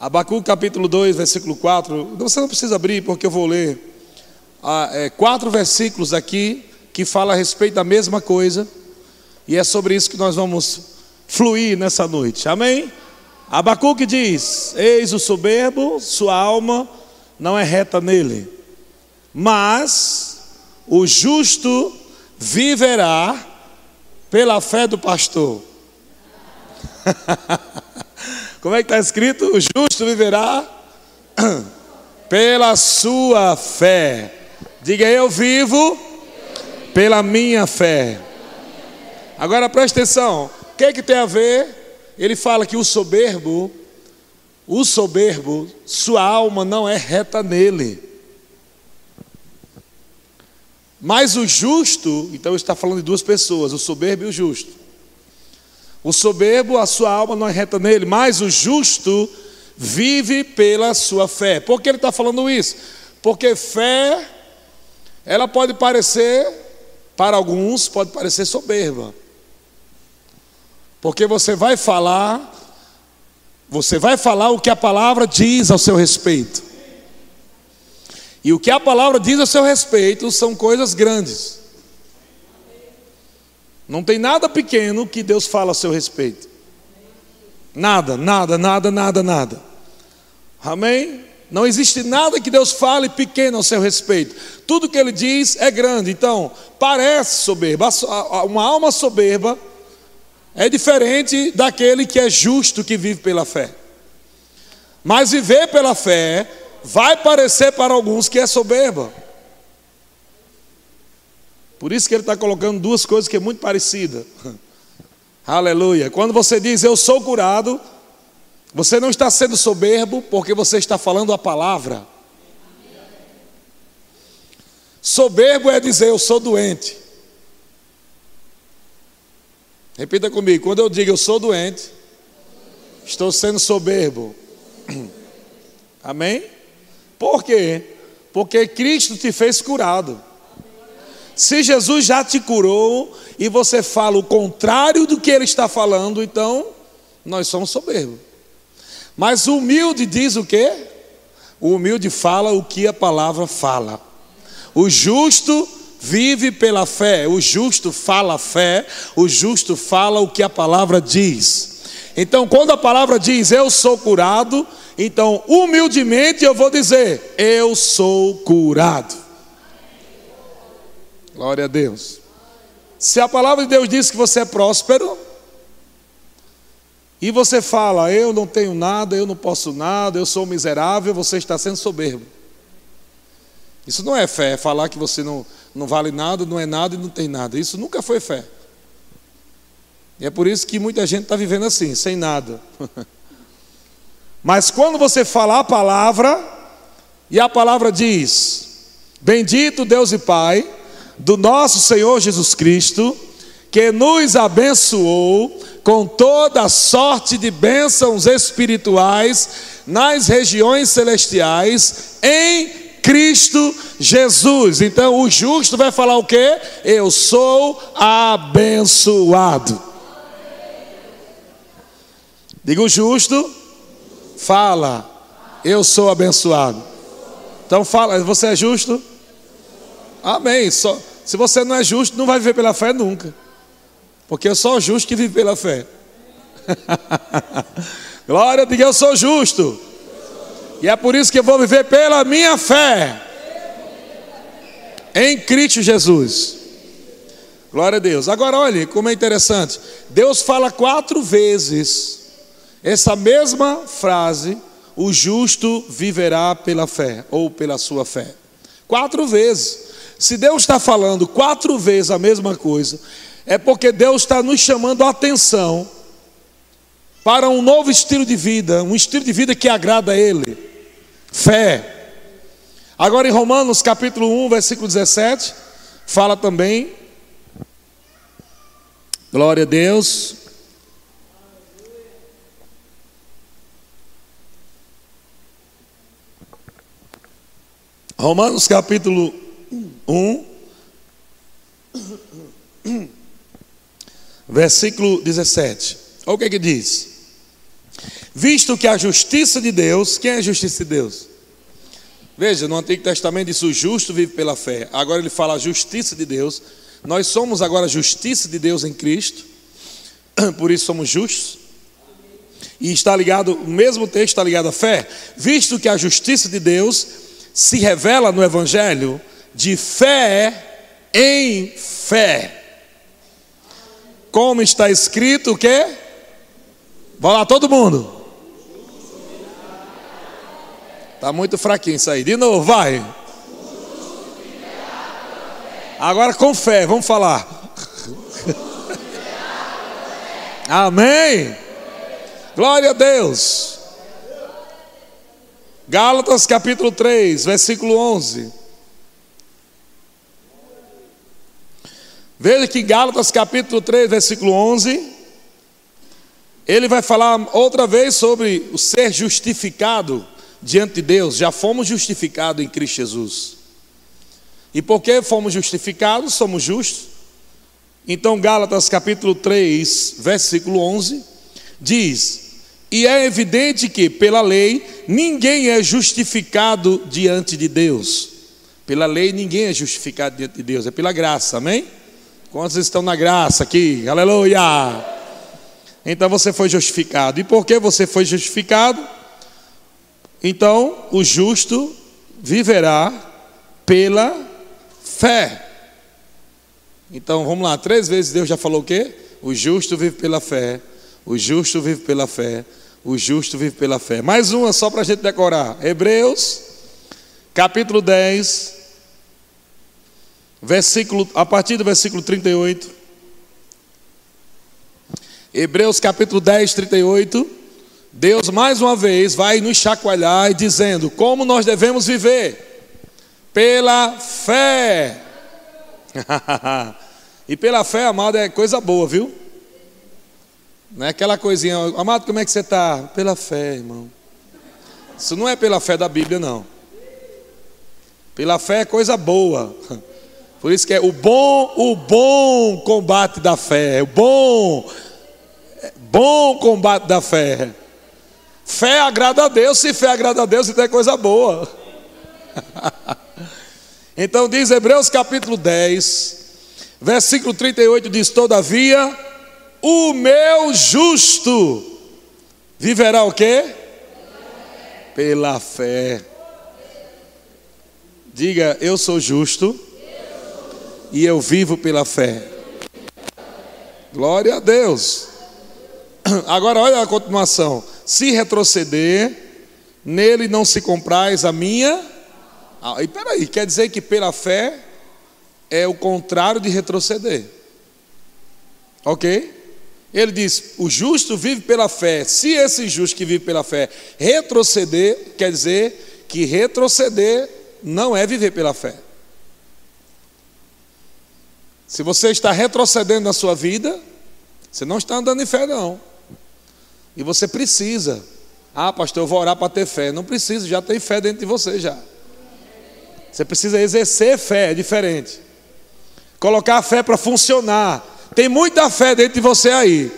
Abacu capítulo 2, versículo 4. Você não precisa abrir, porque eu vou ler ah, é, quatro versículos aqui que falam a respeito da mesma coisa. E é sobre isso que nós vamos fluir nessa noite. Amém? Abacuque diz: Eis o soberbo, sua alma não é reta nele, mas o justo viverá pela fé do pastor. Como é que está escrito? O justo viverá pela sua fé. Diga eu vivo pela minha fé. Agora preste atenção. O que, é que tem a ver? Ele fala que o soberbo, o soberbo, sua alma não é reta nele. Mas o justo, então está falando de duas pessoas, o soberbo e o justo. O soberbo, a sua alma não é reta nele, mas o justo vive pela sua fé. Por que ele está falando isso? Porque fé, ela pode parecer, para alguns, pode parecer soberba. Porque você vai falar, você vai falar o que a palavra diz ao seu respeito. E o que a palavra diz a seu respeito são coisas grandes. Não tem nada pequeno que Deus fala a seu respeito. Nada, nada, nada, nada, nada. Amém? Não existe nada que Deus fale pequeno ao seu respeito. Tudo que Ele diz é grande. Então, parece soberba. Uma alma soberba é diferente daquele que é justo que vive pela fé. Mas viver pela fé vai parecer para alguns que é soberba. Por isso que ele está colocando duas coisas que é muito parecida. Aleluia. Quando você diz eu sou curado, você não está sendo soberbo porque você está falando a palavra. Soberbo é dizer eu sou doente. Repita comigo, quando eu digo eu sou doente, estou sendo soberbo. Amém? Por quê? Porque Cristo te fez curado. Se Jesus já te curou e você fala o contrário do que ele está falando, então nós somos soberbos. Mas o humilde diz o quê? O humilde fala o que a palavra fala. O justo vive pela fé, o justo fala a fé, o justo fala o que a palavra diz. Então, quando a palavra diz eu sou curado, então humildemente eu vou dizer eu sou curado. Glória a Deus. Se a palavra de Deus diz que você é próspero, e você fala, eu não tenho nada, eu não posso nada, eu sou miserável, você está sendo soberbo. Isso não é fé, é falar que você não, não vale nada, não é nada e não tem nada. Isso nunca foi fé. E é por isso que muita gente está vivendo assim, sem nada. Mas quando você falar a palavra, e a palavra diz: Bendito Deus e Pai, do nosso Senhor Jesus Cristo, que nos abençoou com toda sorte de bênçãos espirituais nas regiões celestiais em Cristo Jesus. Então o justo vai falar o que? Eu sou abençoado. Diga o justo, fala, eu sou abençoado. Então fala, você é justo? Amém. Só, se você não é justo, não vai viver pela fé nunca. Porque é só o justo que vive pela fé. Glória, diga eu sou justo. E é por isso que eu vou viver pela minha fé. Em Cristo Jesus. Glória a Deus. Agora olhe como é interessante. Deus fala quatro vezes essa mesma frase: o justo viverá pela fé, ou pela sua fé. Quatro vezes. Se Deus está falando quatro vezes a mesma coisa, é porque Deus está nos chamando a atenção para um novo estilo de vida, um estilo de vida que agrada a Ele. Fé. Agora em Romanos capítulo 1, versículo 17, fala também. Glória a Deus. Romanos capítulo 1, versículo 17. Olha o que, é que diz. Visto que a justiça de Deus, quem é a justiça de Deus? Veja, no Antigo Testamento diz o justo vive pela fé. Agora ele fala a justiça de Deus. Nós somos agora a justiça de Deus em Cristo. Por isso somos justos. E está ligado, o mesmo texto está ligado à fé. Visto que a justiça de Deus se revela no Evangelho de fé em fé. Como está escrito o quê? Vai lá todo mundo. Está muito fraquinho isso aí. De novo, vai. Agora com fé, vamos falar. Amém. Glória a Deus. Gálatas capítulo 3, versículo 11. Veja que Gálatas capítulo 3, versículo 11, ele vai falar outra vez sobre o ser justificado diante de Deus, já fomos justificados em Cristo Jesus. E porque fomos justificados, somos justos. Então, Gálatas capítulo 3, versículo 11, diz: E é evidente que, pela lei, ninguém é justificado diante de Deus. Pela lei, ninguém é justificado diante de Deus, é pela graça, amém? Quantos estão na graça aqui? Aleluia! Então você foi justificado. E por que você foi justificado? Então, o justo viverá pela fé. Então, vamos lá, três vezes Deus já falou o quê? O justo vive pela fé, o justo vive pela fé, o justo vive pela fé. Mais uma só para a gente decorar. Hebreus, capítulo 10, versículo, a partir do versículo 38. Hebreus capítulo 10, 38. Deus mais uma vez vai nos chacoalhar dizendo como nós devemos viver pela fé. e pela fé, amado, é coisa boa, viu? Não é aquela coisinha, amado, como é que você está? Pela fé, irmão. Isso não é pela fé da Bíblia, não. Pela fé é coisa boa. Por isso que é o bom, o bom combate da fé, o bom, bom combate da fé. Fé agrada a Deus, se fé agrada a Deus, então é coisa boa. então diz Hebreus capítulo 10, versículo 38 diz: Todavia, o meu justo viverá o quê? Pela fé. Diga, eu sou justo e eu vivo pela fé. Glória a Deus. Agora olha a continuação. Se retroceder, nele não se comprais a minha. Ah, e peraí, quer dizer que pela fé é o contrário de retroceder. Ok? Ele diz: o justo vive pela fé. Se esse justo que vive pela fé retroceder, quer dizer que retroceder não é viver pela fé. Se você está retrocedendo na sua vida, você não está andando em fé, não. E você precisa. Ah, pastor, eu vou orar para ter fé. Não precisa, já tem fé dentro de você já. Você precisa exercer fé, é diferente. Colocar a fé para funcionar. Tem muita fé dentro de você aí.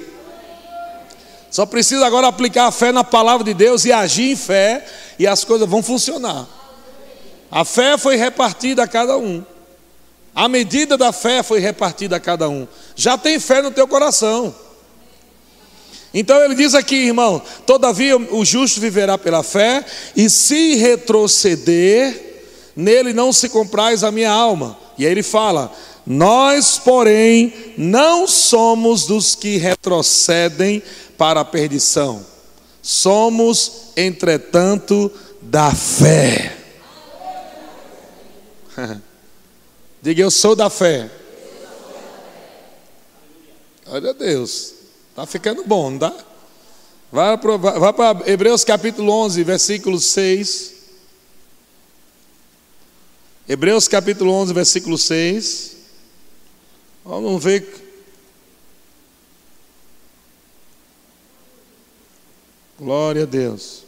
Só precisa agora aplicar a fé na palavra de Deus e agir em fé e as coisas vão funcionar. A fé foi repartida a cada um. A medida da fé foi repartida a cada um. Já tem fé no teu coração. Então ele diz aqui, irmão: todavia o justo viverá pela fé, e se retroceder, nele não se comprais a minha alma. E aí ele fala: nós, porém, não somos dos que retrocedem para a perdição, somos, entretanto, da fé. Diga, eu sou da fé. Olha a Deus. Está ficando bom, não tá? Vai para Hebreus capítulo 11, versículo 6. Hebreus capítulo 11, versículo 6. Vamos ver. Glória a Deus.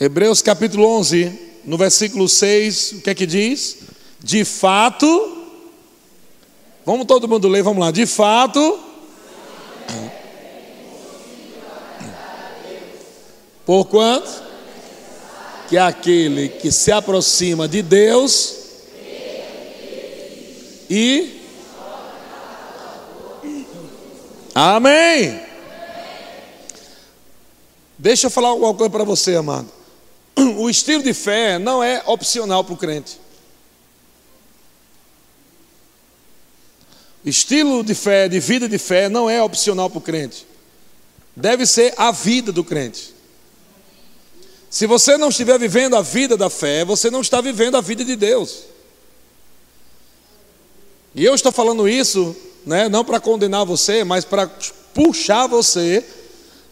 Hebreus capítulo 11, no versículo 6, o que é que diz? De fato, Vamos todo mundo ler, vamos lá. De fato. Porquanto que aquele que se aproxima de Deus e Amém. Deixa eu falar alguma coisa para você, amado. O estilo de fé não é opcional para o crente. Estilo de fé, de vida de fé, não é opcional para o crente. Deve ser a vida do crente. Se você não estiver vivendo a vida da fé, você não está vivendo a vida de Deus. E eu estou falando isso, né, não para condenar você, mas para puxar você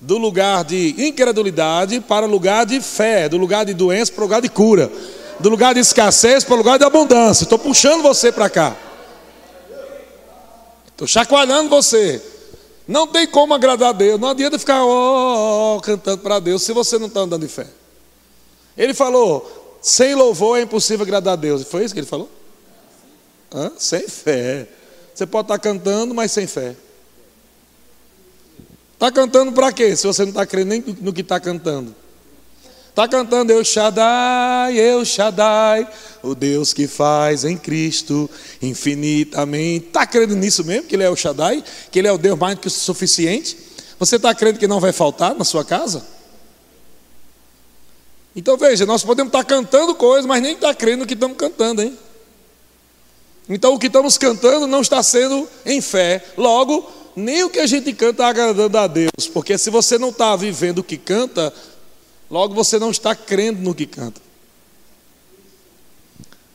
do lugar de incredulidade para lugar de fé, do lugar de doença para lugar de cura, do lugar de escassez para lugar de abundância. Estou puxando você para cá. Estou chacoalhando você. Não tem como agradar a Deus. Não adianta ficar oh, oh, cantando para Deus se você não está andando em fé. Ele falou: sem louvor é impossível agradar a Deus. Foi isso que ele falou? Hã? Sem fé. Você pode estar tá cantando, mas sem fé. Está cantando para quê? Se você não está crendo nem no que está cantando. Está cantando Eu Shaddai, Eu Shaddai, o Deus que faz em Cristo infinitamente. Está crendo nisso mesmo, que Ele é o Shaddai, que Ele é o Deus mais do que o suficiente? Você está crendo que não vai faltar na sua casa? Então veja, nós podemos estar cantando coisas, mas nem estar crendo no que estamos cantando, hein? Então o que estamos cantando não está sendo em fé. Logo, nem o que a gente canta está agradando a Deus, porque se você não está vivendo o que canta, Logo você não está crendo no que canta.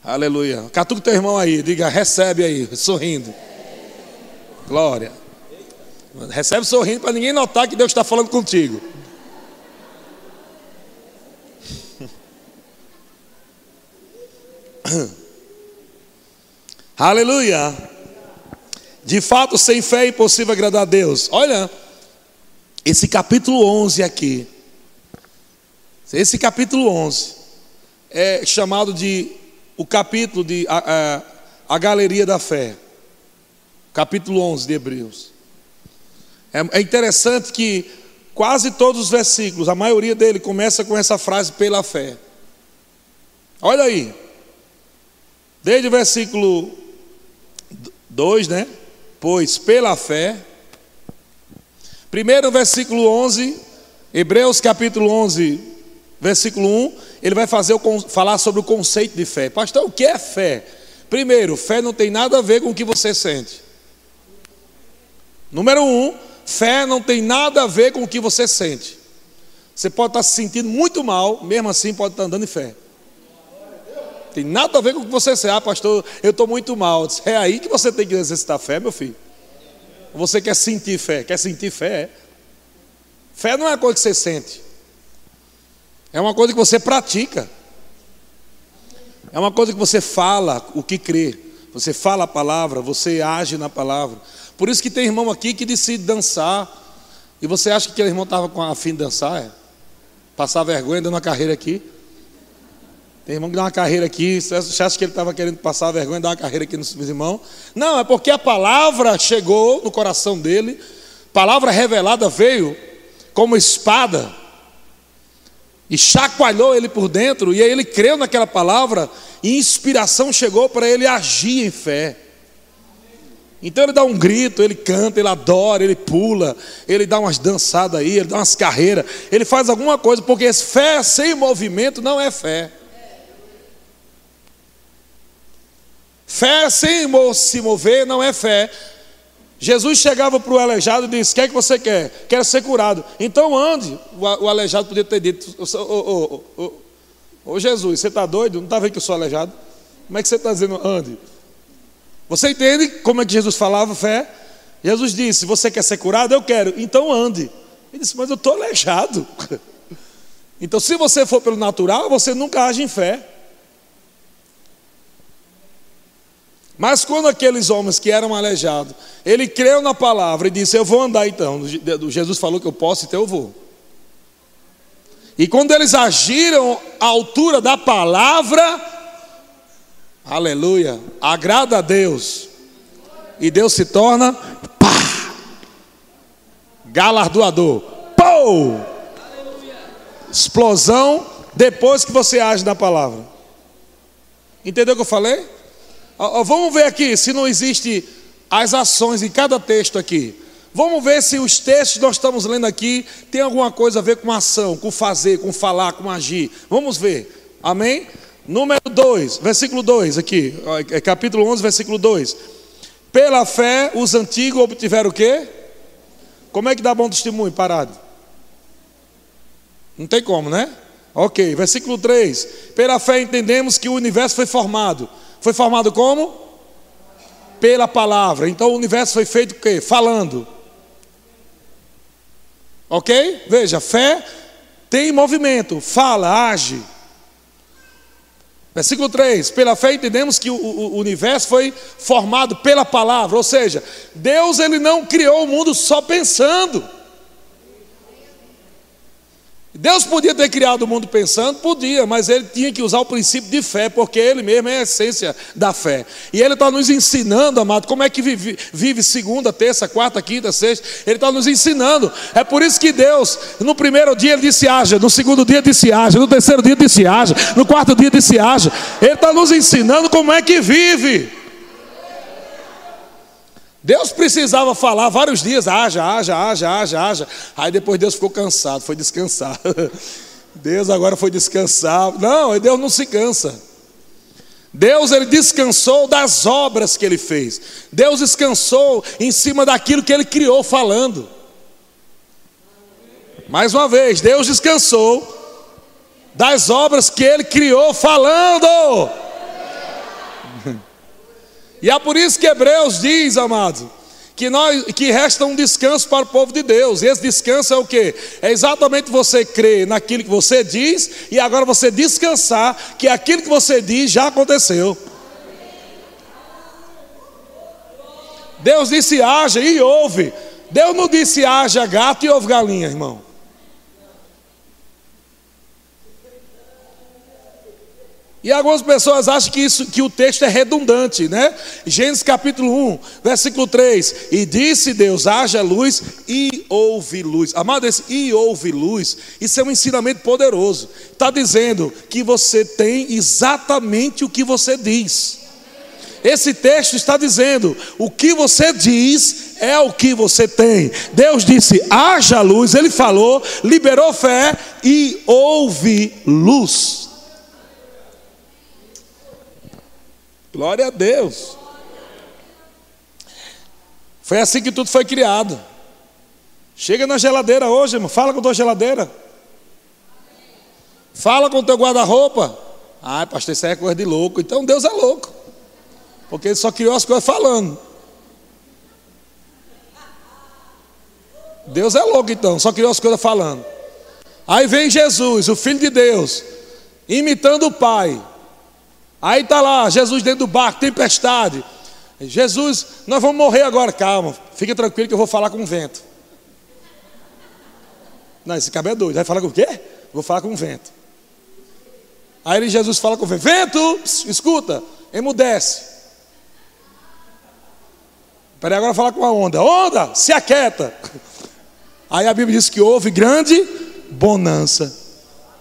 Aleluia. Catuca teu irmão aí, diga, recebe aí, sorrindo. Glória. Recebe sorrindo para ninguém notar que Deus está falando contigo. Aleluia. De fato, sem fé é impossível agradar a Deus. Olha, esse capítulo 11 aqui esse capítulo 11 é chamado de o capítulo de a, a, a galeria da fé. Capítulo 11 de Hebreus. É, é interessante que quase todos os versículos, a maioria dele começa com essa frase pela fé. Olha aí. Desde o versículo 2, né? Pois pela fé. Primeiro versículo 11, Hebreus capítulo 11, versículo 1, ele vai fazer falar sobre o conceito de fé. Pastor, o que é fé? Primeiro, fé não tem nada a ver com o que você sente. Número um, fé não tem nada a ver com o que você sente. Você pode estar se sentindo muito mal, mesmo assim pode estar andando em fé. Tem nada a ver com o que você sente. Ah, pastor, eu estou muito mal. É aí que você tem que exercitar fé, meu filho. Você quer sentir fé? Quer sentir fé? Fé não é uma coisa que você sente. É uma coisa que você pratica. É uma coisa que você fala o que crê. Você fala a palavra, você age na palavra. Por isso que tem irmão aqui que decide dançar. E você acha que aquele irmão estava com a fim de dançar? É? Passar vergonha dando uma carreira aqui. Tem irmão que dá uma carreira aqui. Você acha que ele estava querendo passar vergonha, dar uma carreira aqui nos irmãos? Não, é porque a palavra chegou no coração dele. Palavra revelada veio como espada e chacoalhou ele por dentro, e aí ele creu naquela palavra, e inspiração chegou para ele agir em fé. Então ele dá um grito, ele canta, ele adora, ele pula, ele dá umas dançadas aí, ele dá umas carreiras, ele faz alguma coisa, porque fé sem movimento não é fé. Fé sem se mover não é fé. Jesus chegava para o aleijado e disse: O que é que você quer? Quero ser curado. Então ande. O aleijado podia ter dito: Ô, ô, ô, ô Jesus, você está doido? Não está vendo que eu sou aleijado? Como é que você está dizendo ande? Você entende como é que Jesus falava fé? Jesus disse: Você quer ser curado? Eu quero. Então ande. Ele disse: Mas eu estou aleijado. Então, se você for pelo natural, você nunca age em fé. Mas quando aqueles homens que eram aleijados, ele creu na palavra e disse: Eu vou andar então. Jesus falou que eu posso, então eu vou. E quando eles agiram à altura da palavra, aleluia, agrada a Deus. E Deus se torna pá, galardoador. Pou! Explosão depois que você age na palavra. Entendeu o que eu falei? Vamos ver aqui se não existe as ações em cada texto aqui. Vamos ver se os textos que nós estamos lendo aqui tem alguma coisa a ver com ação, com fazer, com falar, com agir. Vamos ver. Amém? Número 2, versículo 2 aqui, é capítulo 11, versículo 2. Pela fé os antigos obtiveram o quê? Como é que dá bom testemunho parado? Não tem como, né? Ok, versículo 3. Pela fé entendemos que o universo foi formado. Foi formado como? Pela palavra. Então o universo foi feito o quê? Falando. Ok? Veja, fé tem movimento, fala, age. Versículo 3: Pela fé entendemos que o, o, universo foi formado pela palavra, ou seja, Deus ele não criou o mundo só pensando. Deus podia ter criado o mundo pensando? Podia, mas ele tinha que usar o princípio de fé, porque ele mesmo é a essência da fé. E ele está nos ensinando, amado, como é que vive, vive segunda, terça, quarta, quinta, sexta. Ele está nos ensinando. É por isso que Deus, no primeiro dia ele disse haja, no segundo dia disse haja, no terceiro dia disse haja, no quarto dia disse haja. Ele está nos ensinando como é que vive. Deus precisava falar vários dias, haja, haja, haja, haja, haja. Aí depois Deus ficou cansado, foi descansar. Deus agora foi descansar. Não, Deus não se cansa. Deus ele descansou das obras que ele fez. Deus descansou em cima daquilo que ele criou falando. Mais uma vez, Deus descansou das obras que ele criou falando. E é por isso que Hebreus diz, amado, que, nós, que resta um descanso para o povo de Deus. E esse descanso é o que? É exatamente você crer naquilo que você diz e agora você descansar que aquilo que você diz já aconteceu. Deus disse haja e ouve. Deus não disse haja gato e ouve galinha, irmão. E algumas pessoas acham que, isso, que o texto é redundante, né? Gênesis capítulo 1, versículo 3. E disse Deus: haja luz e houve luz. Amado, esse e houve luz, isso é um ensinamento poderoso. Está dizendo que você tem exatamente o que você diz. Esse texto está dizendo: o que você diz é o que você tem. Deus disse: haja luz, ele falou, liberou fé e houve luz. Glória a Deus. Foi assim que tudo foi criado. Chega na geladeira hoje, irmão. Fala com a tua geladeira. Fala com o teu guarda-roupa. Ah, pastor, isso aí é coisa de louco. Então Deus é louco. Porque ele só criou as coisas falando. Deus é louco então, só criou as coisas falando. Aí vem Jesus, o Filho de Deus, imitando o Pai. Aí está lá, Jesus dentro do barco, tempestade. Jesus, nós vamos morrer agora, calma, fica tranquilo que eu vou falar com o vento. Não, esse cabelo é doido, vai falar com o quê? Vou falar com o vento. Aí Jesus fala com o vento, vento, pss, escuta, emudece. Peraí, agora falar com a onda, onda, se aquieta. Aí a Bíblia diz que houve grande bonança.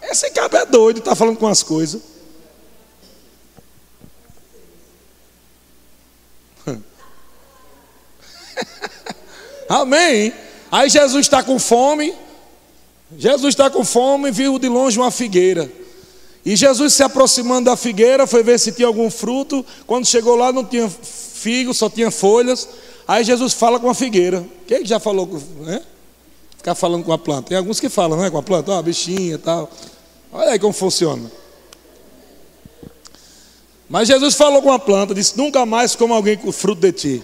Esse cabelo é doido, está falando com as coisas. Amém. Aí Jesus está com fome. Jesus está com fome e viu de longe uma figueira. E Jesus se aproximando da figueira, foi ver se tinha algum fruto. Quando chegou lá, não tinha figo, só tinha folhas. Aí Jesus fala com a figueira. Quem já falou. Né? Ficar falando com a planta. Tem alguns que falam, né? Com a planta, ó, oh, bichinha e tal. Olha aí como funciona. Mas Jesus falou com a planta, disse: Nunca mais como alguém com fruto de ti.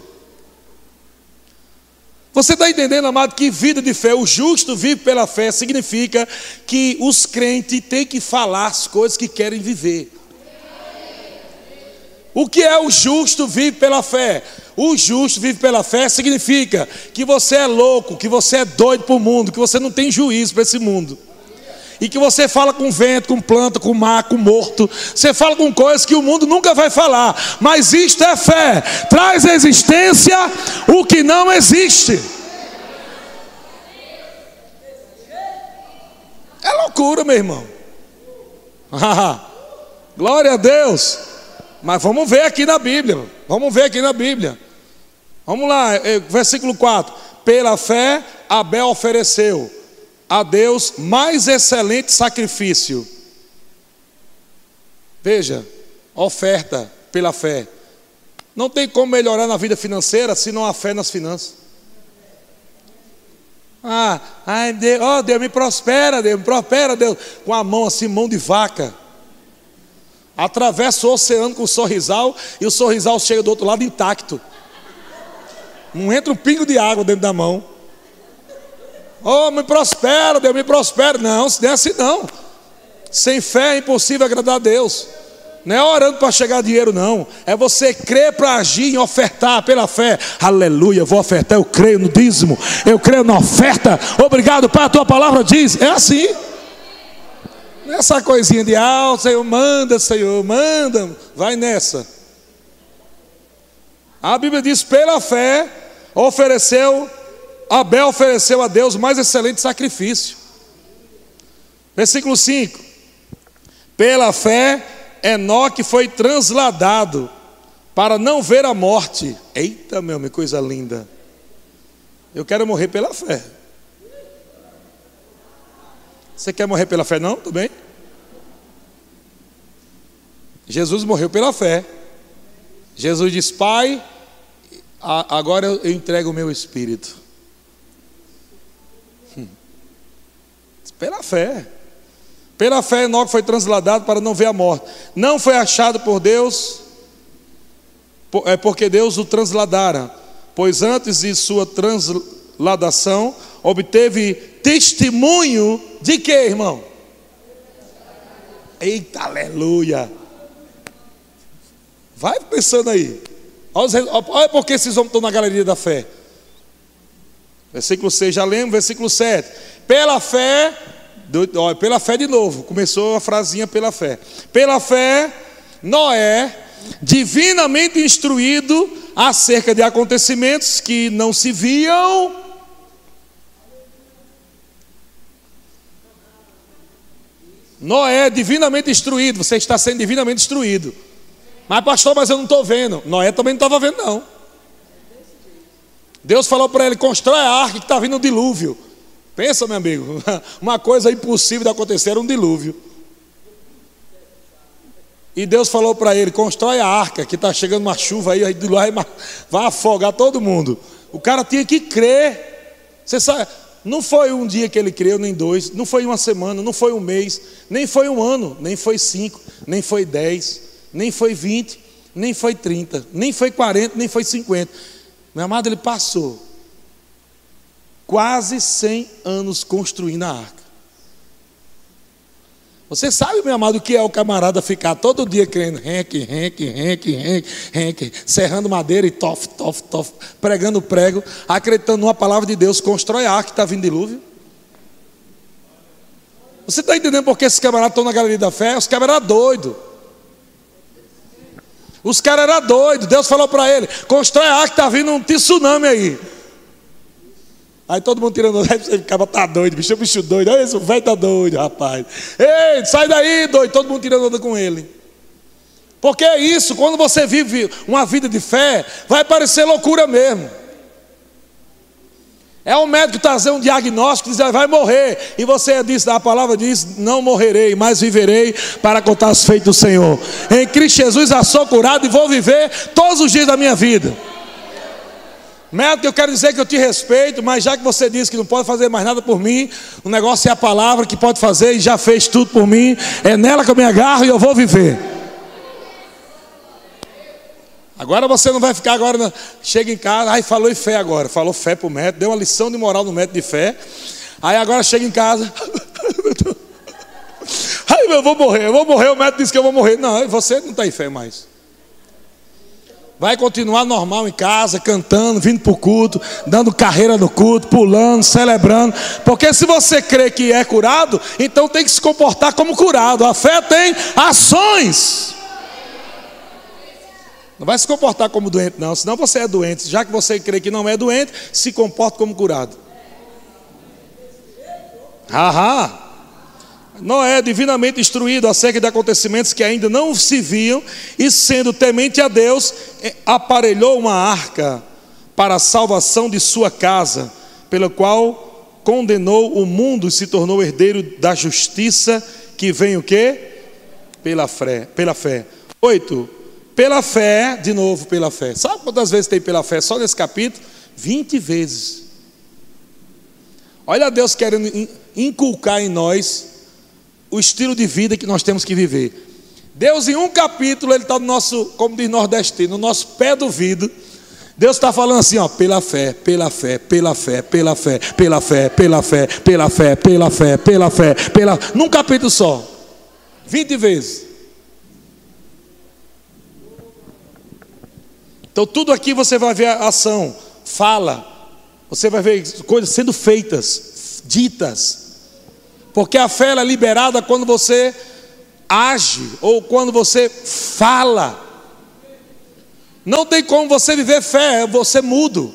Você está entendendo, amado, que vida de fé, o justo vive pela fé, significa que os crentes têm que falar as coisas que querem viver. O que é o justo vive pela fé? O justo vive pela fé significa que você é louco, que você é doido para o mundo, que você não tem juízo para esse mundo. E que você fala com vento, com planta, com mar, com morto. Você fala com coisas que o mundo nunca vai falar. Mas isto é fé. Traz à existência o que não existe. É loucura, meu irmão. Glória a Deus. Mas vamos ver aqui na Bíblia. Vamos ver aqui na Bíblia. Vamos lá, é, versículo 4. Pela fé, Abel ofereceu a Deus mais excelente sacrifício. Veja, oferta pela fé. Não tem como melhorar na vida financeira se não há fé nas finanças. Ah, ai Deus, oh, Deus me prospera, Deus me prospera, Deus, com a mão assim, mão de vaca. Atravessa o oceano com o sorrisal e o sorrisal chega do outro lado intacto. Não entra um pingo de água dentro da mão. Oh, me prospera, Deus me prospera. Não, se não é assim não. Sem fé é impossível agradar a Deus. Não é orando para chegar dinheiro, não. É você crer para agir em ofertar pela fé. Aleluia, vou ofertar, eu creio no dízimo, eu creio na oferta. Obrigado, Pai, a tua palavra diz. É assim. Não é essa coisinha de ah, Senhor, manda, Senhor, manda. Vai nessa. A Bíblia diz: pela fé, ofereceu, Abel ofereceu a Deus mais excelente sacrifício. Versículo 5: Pela fé, Enoque foi transladado para não ver a morte. Eita, meu, que coisa linda. Eu quero morrer pela fé. Você quer morrer pela fé, não? Tudo bem? Jesus morreu pela fé. Jesus diz: Pai, agora eu entrego o meu espírito. Pela fé. Pela fé, Enoque foi transladado para não ver a morte. Não foi achado por Deus, é porque Deus o transladara. Pois antes de sua transladação, obteve testemunho de quê, irmão? Eita, aleluia. Vai pensando aí. Olha porque esses homens estão na galeria da fé. Versículo 6, já lembro, versículo 7. Pela fé, ó, pela fé de novo, começou a frasinha pela fé. Pela fé, Noé, divinamente instruído acerca de acontecimentos que não se viam, Noé, divinamente instruído, você está sendo divinamente instruído. Mas, pastor, mas eu não estou vendo. Noé também não estava vendo, não. Deus falou para ele: constrói a arca que está vindo o dilúvio. Pensa, meu amigo, uma coisa impossível de acontecer era um dilúvio. E Deus falou para ele: constrói a arca, que está chegando uma chuva aí, aí vai afogar todo mundo. O cara tinha que crer. Você sabe, não foi um dia que ele creu, nem dois, não foi uma semana, não foi um mês, nem foi um ano, nem foi cinco, nem foi dez, nem foi vinte, nem foi trinta, nem foi quarenta, nem foi cinquenta. Meu amado, ele passou quase 100 anos construindo a arca. Você sabe, meu amado, o que é o camarada ficar todo dia crendo, renque, renque, renque, renque, renque, serrando madeira e tof, tof, tof, pregando prego, acreditando numa palavra de Deus, constrói a arca que está vindo dilúvio? Você está entendendo por que esses camaradas estão na galeria da fé? Os eram doidos. Os caras eram doidos. Deus falou para ele: constrói a arca está vindo um tsunami aí. Aí todo mundo tirando onda, você ficava, tá doido, bicho, bicho doido, olha esse velho tá doido, rapaz. Ei, sai daí, doido, todo mundo tirando onda com ele. Porque é isso, quando você vive uma vida de fé, vai parecer loucura mesmo. É o médico trazer um diagnóstico e dizer, vai morrer. E você diz, a palavra diz, não morrerei, mas viverei para contar os feitos do Senhor. Em Cristo Jesus eu sou curado e vou viver todos os dias da minha vida. Médico, eu quero dizer que eu te respeito, mas já que você disse que não pode fazer mais nada por mim, o negócio é a palavra que pode fazer e já fez tudo por mim. É nela que eu me agarro e eu vou viver. Agora você não vai ficar agora, chega em casa, aí falou em fé agora, falou fé para o médico, deu uma lição de moral no médico de fé. Aí agora chega em casa, aí eu vou morrer, eu vou morrer, o médico disse que eu vou morrer. Não, você não está em fé mais. vai continuar normal em casa, cantando, vindo para o culto, dando carreira no culto, pulando, celebrando. Porque se você crê que é curado, então tem que se comportar como curado. A fé tem ações. Não vai se comportar como doente, não, senão você é doente. Já que você crê que não é doente, se comporta como curado. Haha. Noé, divinamente instruído acerca de acontecimentos que ainda não se viam, e sendo temente a Deus, eh, aparelhou uma arca para a salvação de sua casa, pela qual condenou o mundo e se tornou herdeiro da justiça que vem o quê? Pela fé. Pela fé. Oito. Pela fé, de novo, pela fé. Sabe quantas vezes tem pela fé só nesse capítulo? Vinte vezes. Olha Deus querendo inculcar em nós o estilo de vida que nós temos que viver. Deus, em um capítulo, Ele está no nosso, como diz nordestino, no nosso pé do vidro. Deus está falando assim, ó, pela fé, pela fé, pela fé, pela fé, pela fé, pela fé, pela fé, pela fé, pela fé, pela, num capítulo só, vinte vezes. Então tudo aqui você vai ver ação, fala, você vai ver coisas sendo feitas, ditas. Porque a fé é liberada quando você age ou quando você fala. Não tem como você viver fé, você mudo.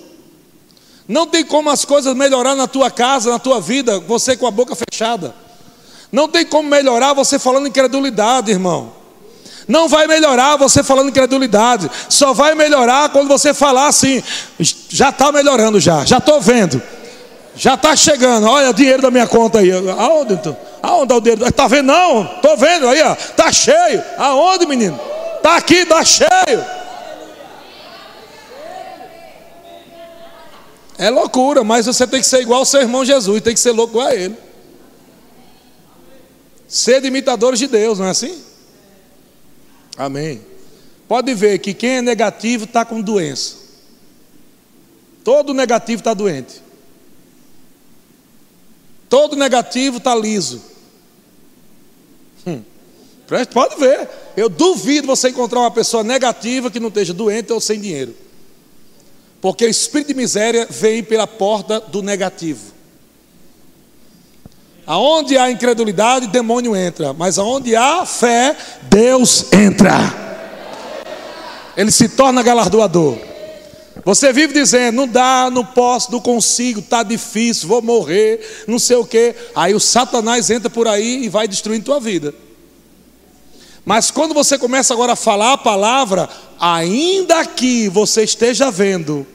Não tem como as coisas melhorar na tua casa, na tua vida, você com a boca fechada. Não tem como melhorar você falando incredulidade, irmão. Não vai melhorar você falando incredulidade. Só vai melhorar quando você falar assim. Já está melhorando, já. Já estou vendo. Já está chegando, olha o dinheiro da minha conta aí. Aonde? Aonde está o dinheiro? Está vendo? Não, estou vendo aí. Está cheio. Aonde, menino? Está aqui, está cheio. É loucura, mas você tem que ser igual ao seu irmão Jesus, tem que ser louco a ele. Ser imitadores de Deus, não é assim? Amém. Pode ver que quem é negativo está com doença. Todo negativo está doente. Todo negativo está liso. Hum. Pode ver. Eu duvido você encontrar uma pessoa negativa que não esteja doente ou sem dinheiro. Porque o espírito de miséria vem pela porta do negativo. Aonde há incredulidade, demônio entra. Mas aonde há fé, Deus entra. Ele se torna galardoador. Você vive dizendo, não dá, não posso, não consigo, está difícil, vou morrer, não sei o quê. Aí o Satanás entra por aí e vai destruindo tua vida. Mas quando você começa agora a falar a palavra, ainda que você esteja vendo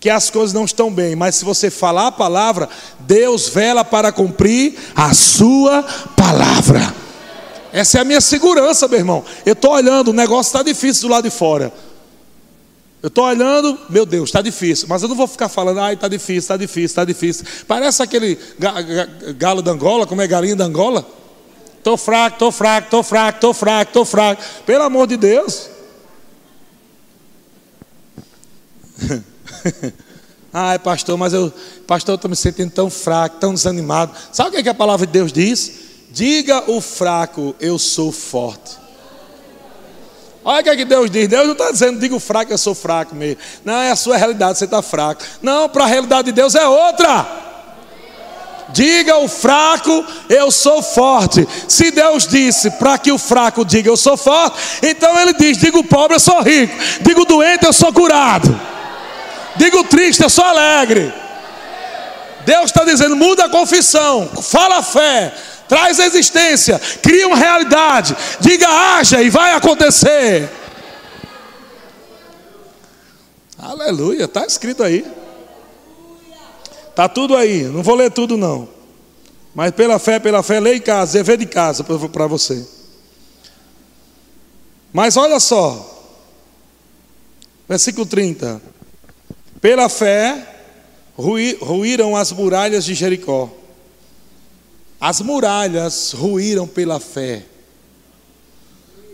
que as coisas não estão bem, mas se você falar a palavra, Deus vela para cumprir a sua palavra. Essa é a minha segurança, meu irmão. Eu estou olhando, o negócio está difícil do lado de fora. Eu estou olhando, meu Deus, está difícil, mas eu não vou ficar falando, ai, está difícil, está difícil, está difícil. Parece aquele galo da Angola, como é galinha da Angola. Estou fraco, estou fraco, estou fraco, estou fraco, estou fraco. Pelo amor de Deus. ai, pastor, mas eu, pastor, estou me sentindo tão fraco, tão desanimado. Sabe o que, é que a palavra de Deus diz? Diga o fraco, eu sou forte. Olha o que, é que Deus diz. Deus não está dizendo, diga o fraco, eu sou fraco mesmo. Não, é a sua realidade, você está fraco. Não, para a realidade de Deus é outra. Diga o fraco, eu sou forte. Se Deus disse para que o fraco diga eu sou forte, então ele diz: diga o pobre, eu sou rico. Diga o doente, eu sou curado. Diga o triste, eu sou alegre. Deus está dizendo: muda a confissão, fala a fé, traz a existência, cria uma realidade, diga haja e vai acontecer. Aleluia, está escrito aí. Está tudo aí, não vou ler tudo não. Mas pela fé, pela fé, lê em casa, dever de casa para você. Mas olha só, versículo 30. Pela fé, ruíram as muralhas de Jericó. As muralhas ruíram pela fé.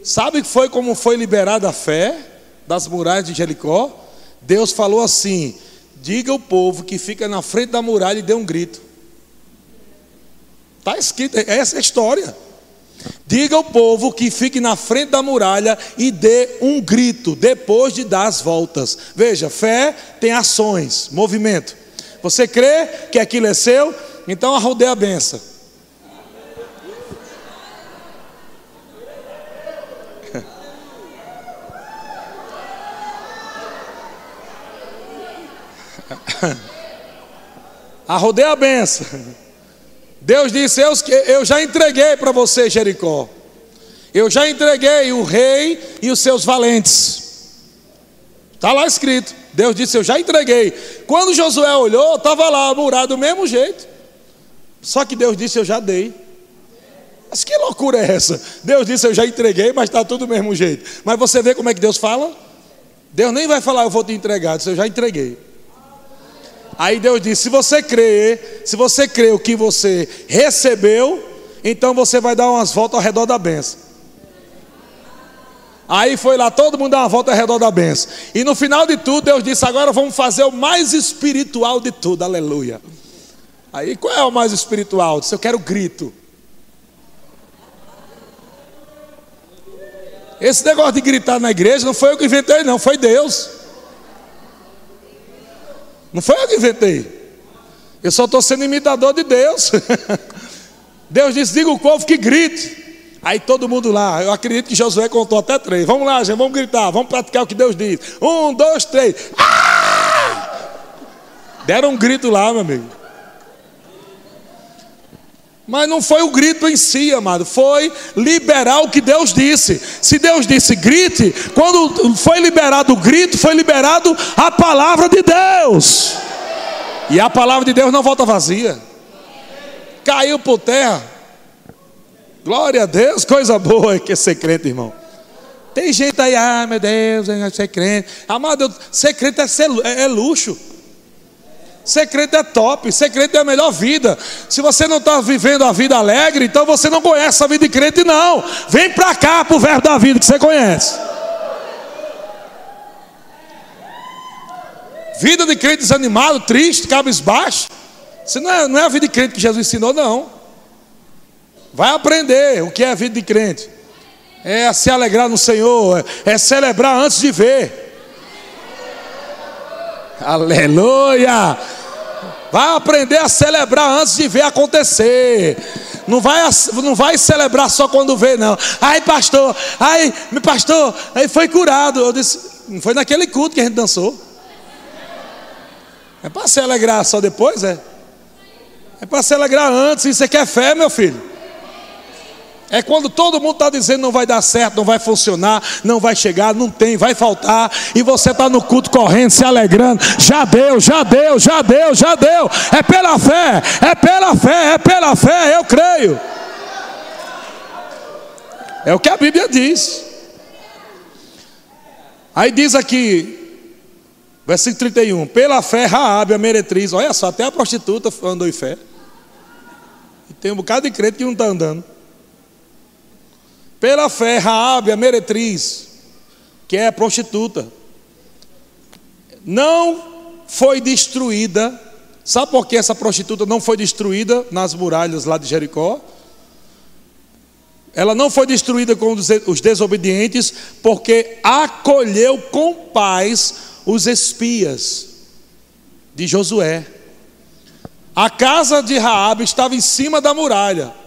Sabe que foi como foi liberada a fé das muralhas de Jericó? Deus falou assim: diga ao povo que fica na frente da muralha e dê um grito. Está escrito, essa é a história. Diga ao povo que fique na frente da muralha e dê um grito depois de dar as voltas. Veja, fé tem ações, movimento. Você crê que aquilo é seu? Então arrodeia a benção. Arrodeia a benção. Deus disse: Eu, eu já entreguei para você, Jericó. Eu já entreguei o rei e os seus valentes. Está lá escrito. Deus disse: Eu já entreguei. Quando Josué olhou, estava lá, murado do mesmo jeito. Só que Deus disse: Eu já dei. Mas que loucura é essa? Deus disse: Eu já entreguei, mas está tudo do mesmo jeito. Mas você vê como é que Deus fala? Deus nem vai falar: Eu vou te entregar. Disse, Eu já entreguei. Aí Deus disse: se você crer, se você crê o que você recebeu, então você vai dar umas voltas ao redor da benção. Aí foi lá, todo mundo dar uma volta ao redor da benção. E no final de tudo, Deus disse: agora vamos fazer o mais espiritual de tudo, aleluia. Aí qual é o mais espiritual? Disse: eu quero grito. Esse negócio de gritar na igreja não foi eu que inventei, não, foi Deus. Não foi eu que inventei. Eu só estou sendo imitador de Deus. Deus disse: diga o povo que grite. Aí todo mundo lá, eu acredito que Josué contou até três. Vamos lá, gente, vamos gritar, vamos praticar o que Deus diz. Um, dois, três. Ah! Deram um grito lá, meu amigo. Mas não foi o grito em si, amado, foi liberar o que Deus disse. Se Deus disse grite, quando foi liberado o grito, foi liberado a palavra de Deus. E a palavra de Deus não volta vazia. Caiu por terra. Glória a Deus, coisa boa que é ser crente, irmão. Tem gente aí, ah, meu Deus, ser crente. Amado, ser crente é, ser, é, é luxo. Secreto é top, secreto é a melhor vida. Se você não está vivendo a vida alegre, então você não conhece a vida de crente, não. Vem para cá para o verbo da vida que você conhece. Vida de crente desanimado, triste, cabisbaixo. Isso não é, não é a vida de crente que Jesus ensinou, não. Vai aprender o que é a vida de crente. É se alegrar no Senhor, é, é celebrar antes de ver. Aleluia! Vai aprender a celebrar antes de ver acontecer. Não vai, não vai celebrar só quando vê, não. Ai, pastor, ai, pastor, aí foi curado. Eu disse, não foi naquele culto que a gente dançou. É para se alegrar só depois, é? É para se alegrar antes. Isso aqui é fé, meu filho. É quando todo mundo está dizendo não vai dar certo, não vai funcionar, não vai chegar, não tem, vai faltar, e você está no culto correndo, se alegrando. Já deu, já deu, já deu, já deu. É pela fé, é pela fé, é pela fé, eu creio. É o que a Bíblia diz. Aí diz aqui, versículo 31, pela fé Raabe, a meretriz, olha só, até a prostituta andou em fé. E tem um bocado de crente que não está andando. Pela fé, Raabe, a meretriz, que é prostituta, não foi destruída. Sabe por que essa prostituta não foi destruída nas muralhas lá de Jericó? Ela não foi destruída com os desobedientes, porque acolheu com paz os espias de Josué. A casa de Raabe estava em cima da muralha.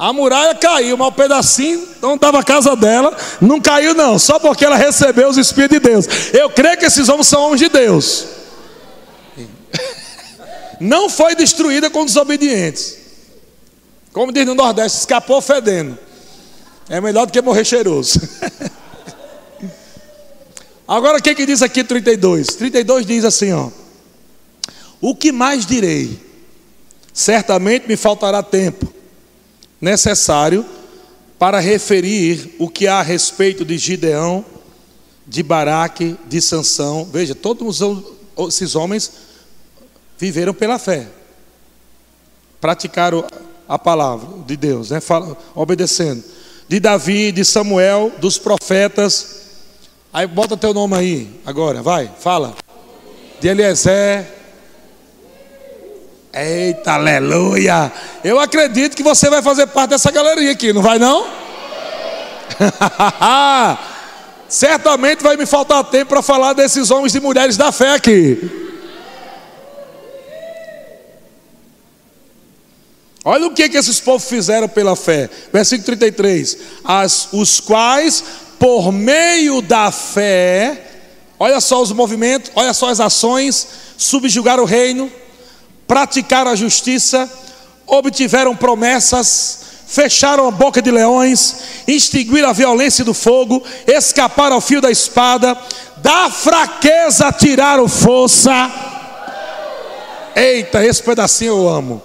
A muralha caiu, mas o pedacinho onde estava a casa dela não caiu, não, só porque ela recebeu os Espíritos de Deus. Eu creio que esses homens são homens de Deus. Não foi destruída com desobedientes. Como diz no Nordeste, escapou fedendo. É melhor do que morrer cheiroso. Agora o que, que diz aqui 32? 32 diz assim: ó. O que mais direi? Certamente me faltará tempo necessário para referir o que há a respeito de Gideão, de Baraque, de Sansão. Veja, todos esses homens viveram pela fé, praticaram a palavra de Deus, né? obedecendo. De Davi, de Samuel, dos profetas. Aí bota teu nome aí, agora, vai, fala. De Eliezer, Eita, aleluia! Eu acredito que você vai fazer parte dessa galeria aqui, não vai não? Certamente vai me faltar tempo para falar desses homens e mulheres da fé aqui. Olha o que, que esses povos fizeram pela fé. Versículo 33. As, os quais, por meio da fé, olha só os movimentos, olha só as ações, subjugaram o reino, praticaram a justiça, obtiveram promessas, fecharam a boca de leões, extinguiram a violência do fogo, escaparam ao fio da espada, da fraqueza tiraram força. Eita, esse pedacinho eu amo.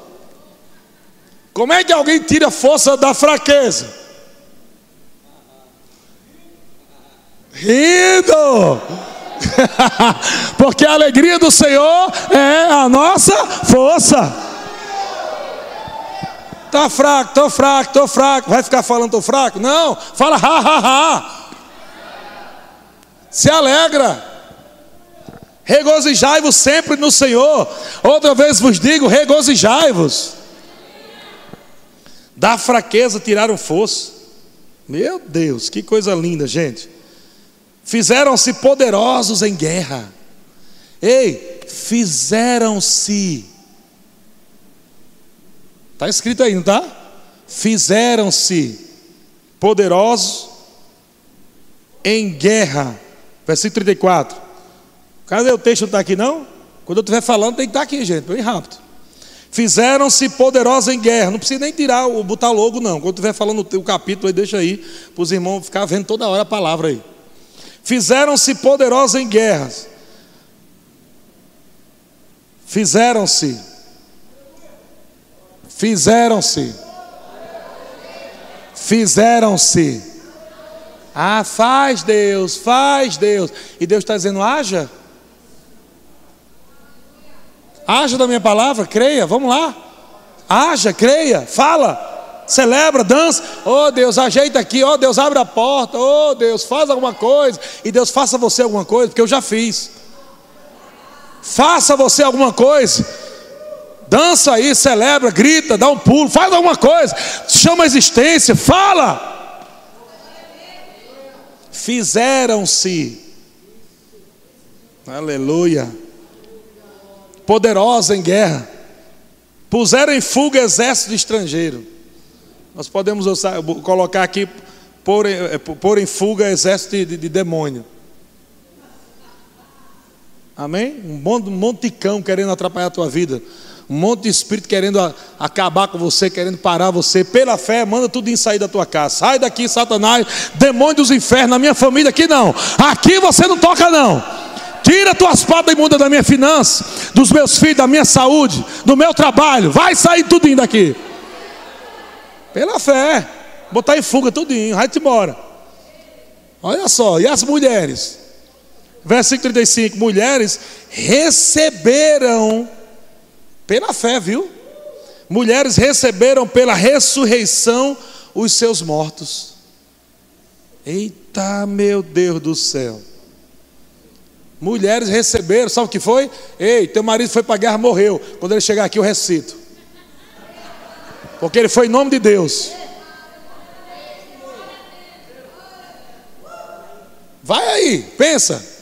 Como é que alguém tira força da fraqueza? Rindo. Porque a alegria do Senhor é a nossa força. Tá fraco, tô fraco, tô fraco. Vai ficar falando tô fraco? Não, fala ha ha ha. Se alegra. Regozijai-vos sempre no Senhor. Outra vez vos digo, regozijai-vos. Da fraqueza tiraram força. Meu Deus, que coisa linda, gente. Fizeram-se poderosos em guerra. Ei, fizeram-se. Está escrito aí, não está? Fizeram-se poderosos em guerra. Versículo 34. Cadê o texto? Não está aqui, não? Quando eu estiver falando, tem que estar aqui, gente, bem rápido. Fizeram-se poderosos em guerra. Não precisa nem tirar o botar logo, não. Quando estiver falando o capítulo aí, deixa aí, para os irmãos ficar vendo toda hora a palavra aí. Fizeram-se poderosos em guerras. Fizeram-se. Fizeram-se. Fizeram-se. Ah, faz Deus, faz Deus. E Deus está dizendo: haja. Haja da minha palavra, creia, vamos lá. Haja, creia, fala, celebra, dança. Oh Deus, ajeita aqui. Oh Deus, abre a porta. Oh Deus, faz alguma coisa. E Deus faça você alguma coisa, porque eu já fiz. Faça você alguma coisa. Dança aí, celebra, grita, dá um pulo, faz alguma coisa. Chama a existência, fala. Fizeram-se. Aleluia poderosa em guerra, puseram em fuga exército estrangeiro. Nós podemos usar, colocar aqui, pôr, eh, pôr em fuga exército de, de, de demônio. Amém? Um monte, um monte de cão querendo atrapalhar a tua vida. Um monte de espírito querendo a, acabar com você, querendo parar você. Pela fé, manda tudo em sair da tua casa. Sai daqui, Satanás, demônio dos infernos. Na minha família aqui não. Aqui você não toca, não. Tira tua espada imunda da minha finança, dos meus filhos, da minha saúde, do meu trabalho. Vai sair tudinho daqui. Pela fé. Botar em fuga tudinho. Vai-te embora. Olha só. E as mulheres? Versículo 35. Mulheres receberam pela fé, viu? Mulheres receberam pela ressurreição os seus mortos. Eita, meu Deus do céu. Mulheres receberam, sabe o que foi? Ei, teu marido foi para a guerra, morreu. Quando ele chegar aqui, eu recito. Porque ele foi em nome de Deus. Vai aí, pensa.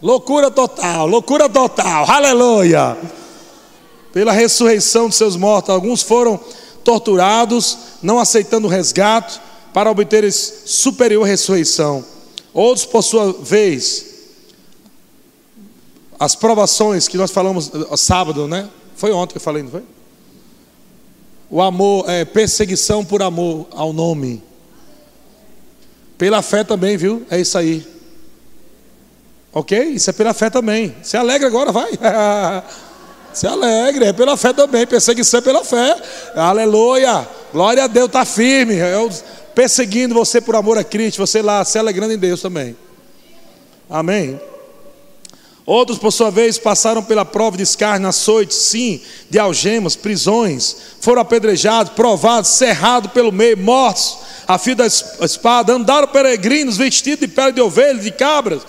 Loucura total, loucura total, aleluia. Pela ressurreição de seus mortos, alguns foram torturados, não aceitando o resgate, para obter superior ressurreição. Outros, por sua vez, as provações que nós falamos eh, sábado, né? Foi ontem que eu falei, não foi? O amor, é perseguição por amor ao nome. Pela fé também, viu? É isso aí. Ok? Isso é pela fé também. Se alegre agora, vai. Se alegre, é pela fé também. Perseguição é pela fé. Aleluia. Glória a Deus, está firme. Eu perseguindo você por amor a Cristo. Você lá se alegrando em Deus também. Amém. Outros, por sua vez, passaram pela prova de escárnio, açoites, sim, de algemas, prisões, foram apedrejados, provados, cerrados pelo meio, mortos, a fio da espada, andaram peregrinos, vestidos de pele de ovelha, de cabras,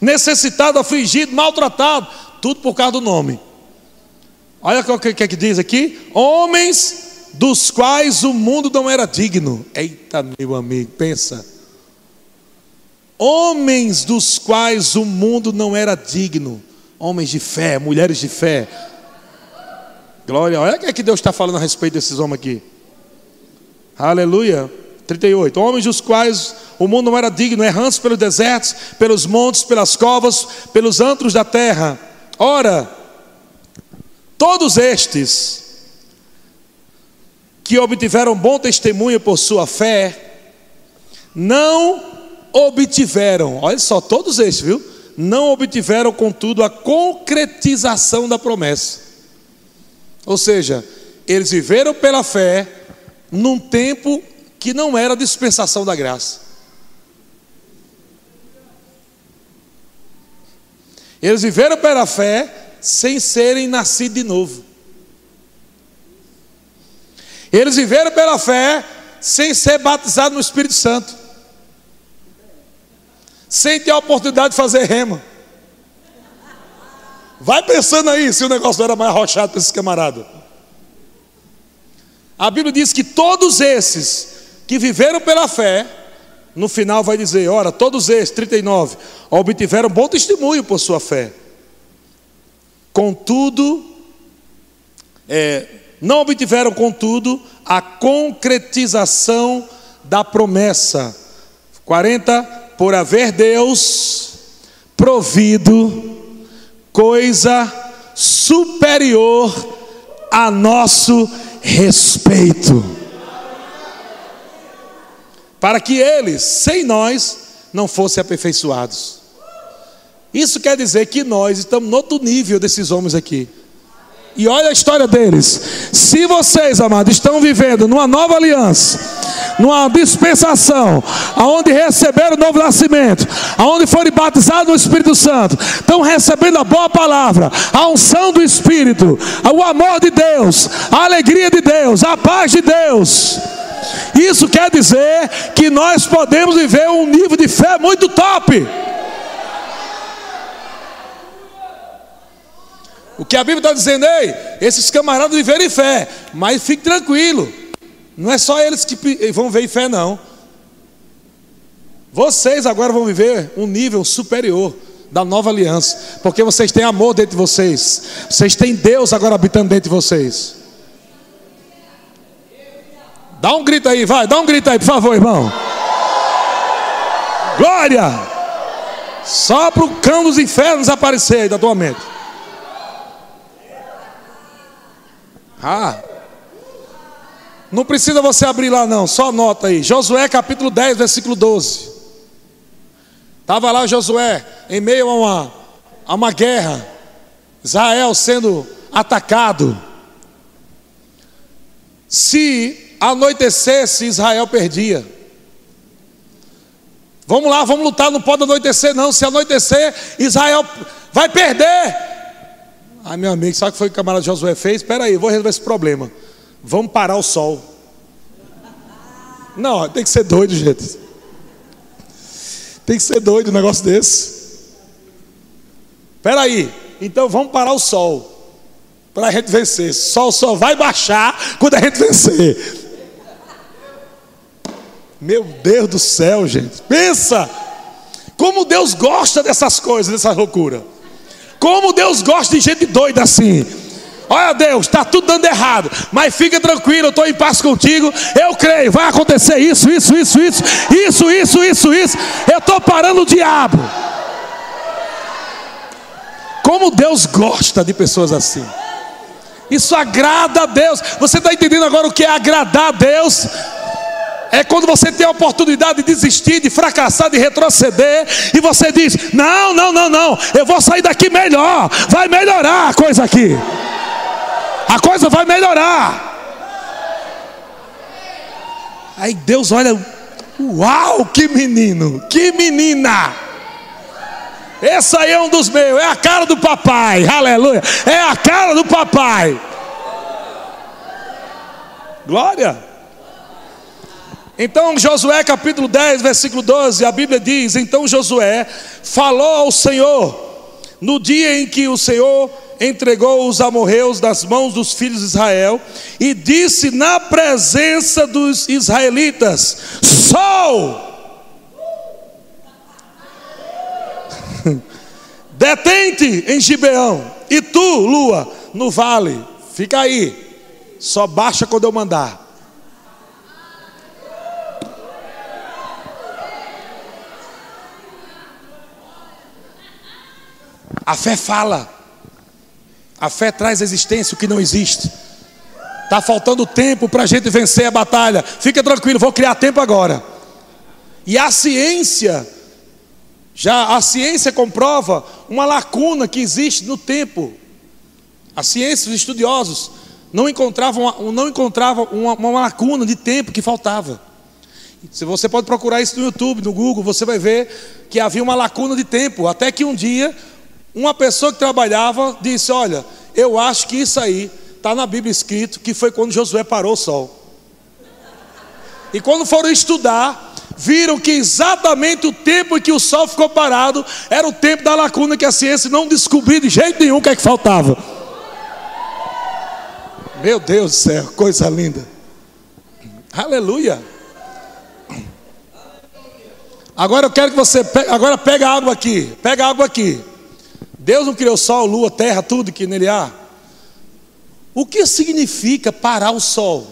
necessitados, afligidos, maltratados, tudo por causa do nome. Olha o que, que diz aqui: homens dos quais o mundo não era digno. Eita, meu amigo, pensa. Homens dos quais o mundo não era digno. Homens de fé, mulheres de fé. Glória, olha o que, é que Deus está falando a respeito desses homens aqui. Aleluia. 38. Homens dos quais o mundo não era digno, errantes pelos desertos, pelos montes, pelas covas, pelos antros da terra. Ora, todos estes que obtiveram bom testemunho por sua fé, não obtiveram, olha só, todos estes, viu? Não obtiveram, contudo, a concretização da promessa. Ou seja, eles viveram pela fé num tempo que não era dispensação da graça. Eles viveram pela fé sem serem nascidos de novo. Eles viveram pela fé sem ser batizados no Espírito Santo, sem ter a oportunidade de fazer rema. Vai pensando aí se o negócio era mais arrochado para esses camaradas. A Bíblia diz que todos esses que viveram pela fé, no final vai dizer: ora, todos esses, 39, obtiveram bom testemunho por sua fé. Contudo, é, não obtiveram, contudo, a concretização da promessa. 40, por haver Deus provido coisa superior a nosso respeito. Para que eles, sem nós, não fossem aperfeiçoados. Isso quer dizer que nós estamos no outro nível desses homens aqui. E olha a história deles. Se vocês, amados, estão vivendo numa nova aliança, numa dispensação, aonde receberam o novo nascimento, aonde foram batizados no Espírito Santo, estão recebendo a boa palavra, a unção do Espírito, o amor de Deus, a alegria de Deus, a paz de Deus. Isso quer dizer que nós podemos viver um nível de fé muito top. O que a Bíblia está dizendo, ei, esses camaradas viveram em fé, mas fique tranquilo, não é só eles que vão ver em fé, não. Vocês agora vão viver um nível superior da nova aliança, porque vocês têm amor dentro de vocês, vocês têm Deus agora habitando dentro de vocês. Dá um grito aí, vai, dá um grito aí, por favor, irmão. Glória! Só para o cão dos infernos aparecer aí da tua mente. Ah. Não precisa você abrir lá não, só anota aí. Josué capítulo 10, versículo 12. Estava lá Josué em meio a uma, a uma guerra. Israel sendo atacado. Se anoitecesse, Israel perdia. Vamos lá, vamos lutar, não pode anoitecer, não. Se anoitecer, Israel vai perder. Aí meu amigo, sabe o que foi que o camarada Josué fez? Espera aí, vou resolver esse problema. Vamos parar o sol. Não, tem que ser doido, gente. Tem que ser doido um negócio desse. Espera aí, então vamos parar o sol. Para a gente vencer. Sol só vai baixar quando a gente vencer. Meu Deus do céu, gente. Pensa. Como Deus gosta dessas coisas, dessa loucura. Como Deus gosta de gente doida assim. Olha Deus, está tudo dando errado, mas fica tranquilo, eu estou em paz contigo. Eu creio, vai acontecer isso, isso, isso, isso, isso, isso, isso, isso. Eu estou parando o diabo. Como Deus gosta de pessoas assim. Isso agrada a Deus. Você está entendendo agora o que é agradar a Deus? É quando você tem a oportunidade de desistir, de fracassar, de retroceder, e você diz: Não, não, não, não, eu vou sair daqui melhor, vai melhorar a coisa aqui, a coisa vai melhorar. Aí Deus olha, uau, que menino, que menina. Esse aí é um dos meus, é a cara do papai, aleluia, é a cara do papai. Glória. Então, Josué capítulo 10, versículo 12, a Bíblia diz: Então Josué falou ao Senhor, no dia em que o Senhor entregou os amorreus das mãos dos filhos de Israel e disse na presença dos israelitas: Sol, detente em Gibeão, e tu, lua, no vale, fica aí, só baixa quando eu mandar. A fé fala. A fé traz existência o que não existe. Está faltando tempo para a gente vencer a batalha. Fica tranquilo, vou criar tempo agora. E a ciência, já a ciência comprova uma lacuna que existe no tempo. A ciência, os estudiosos, não encontravam, não encontravam uma, uma lacuna de tempo que faltava. Se você pode procurar isso no YouTube, no Google, você vai ver que havia uma lacuna de tempo, até que um dia uma pessoa que trabalhava disse: Olha, eu acho que isso aí está na Bíblia escrito que foi quando Josué parou o sol. E quando foram estudar, viram que exatamente o tempo em que o sol ficou parado era o tempo da lacuna que a ciência não descobriu de jeito nenhum o que é que faltava. Meu Deus do céu, coisa linda. Aleluia. Agora eu quero que você pegue, agora pega água aqui, pega água aqui. Deus não criou sol, lua, terra, tudo que nele há. O que significa parar o sol?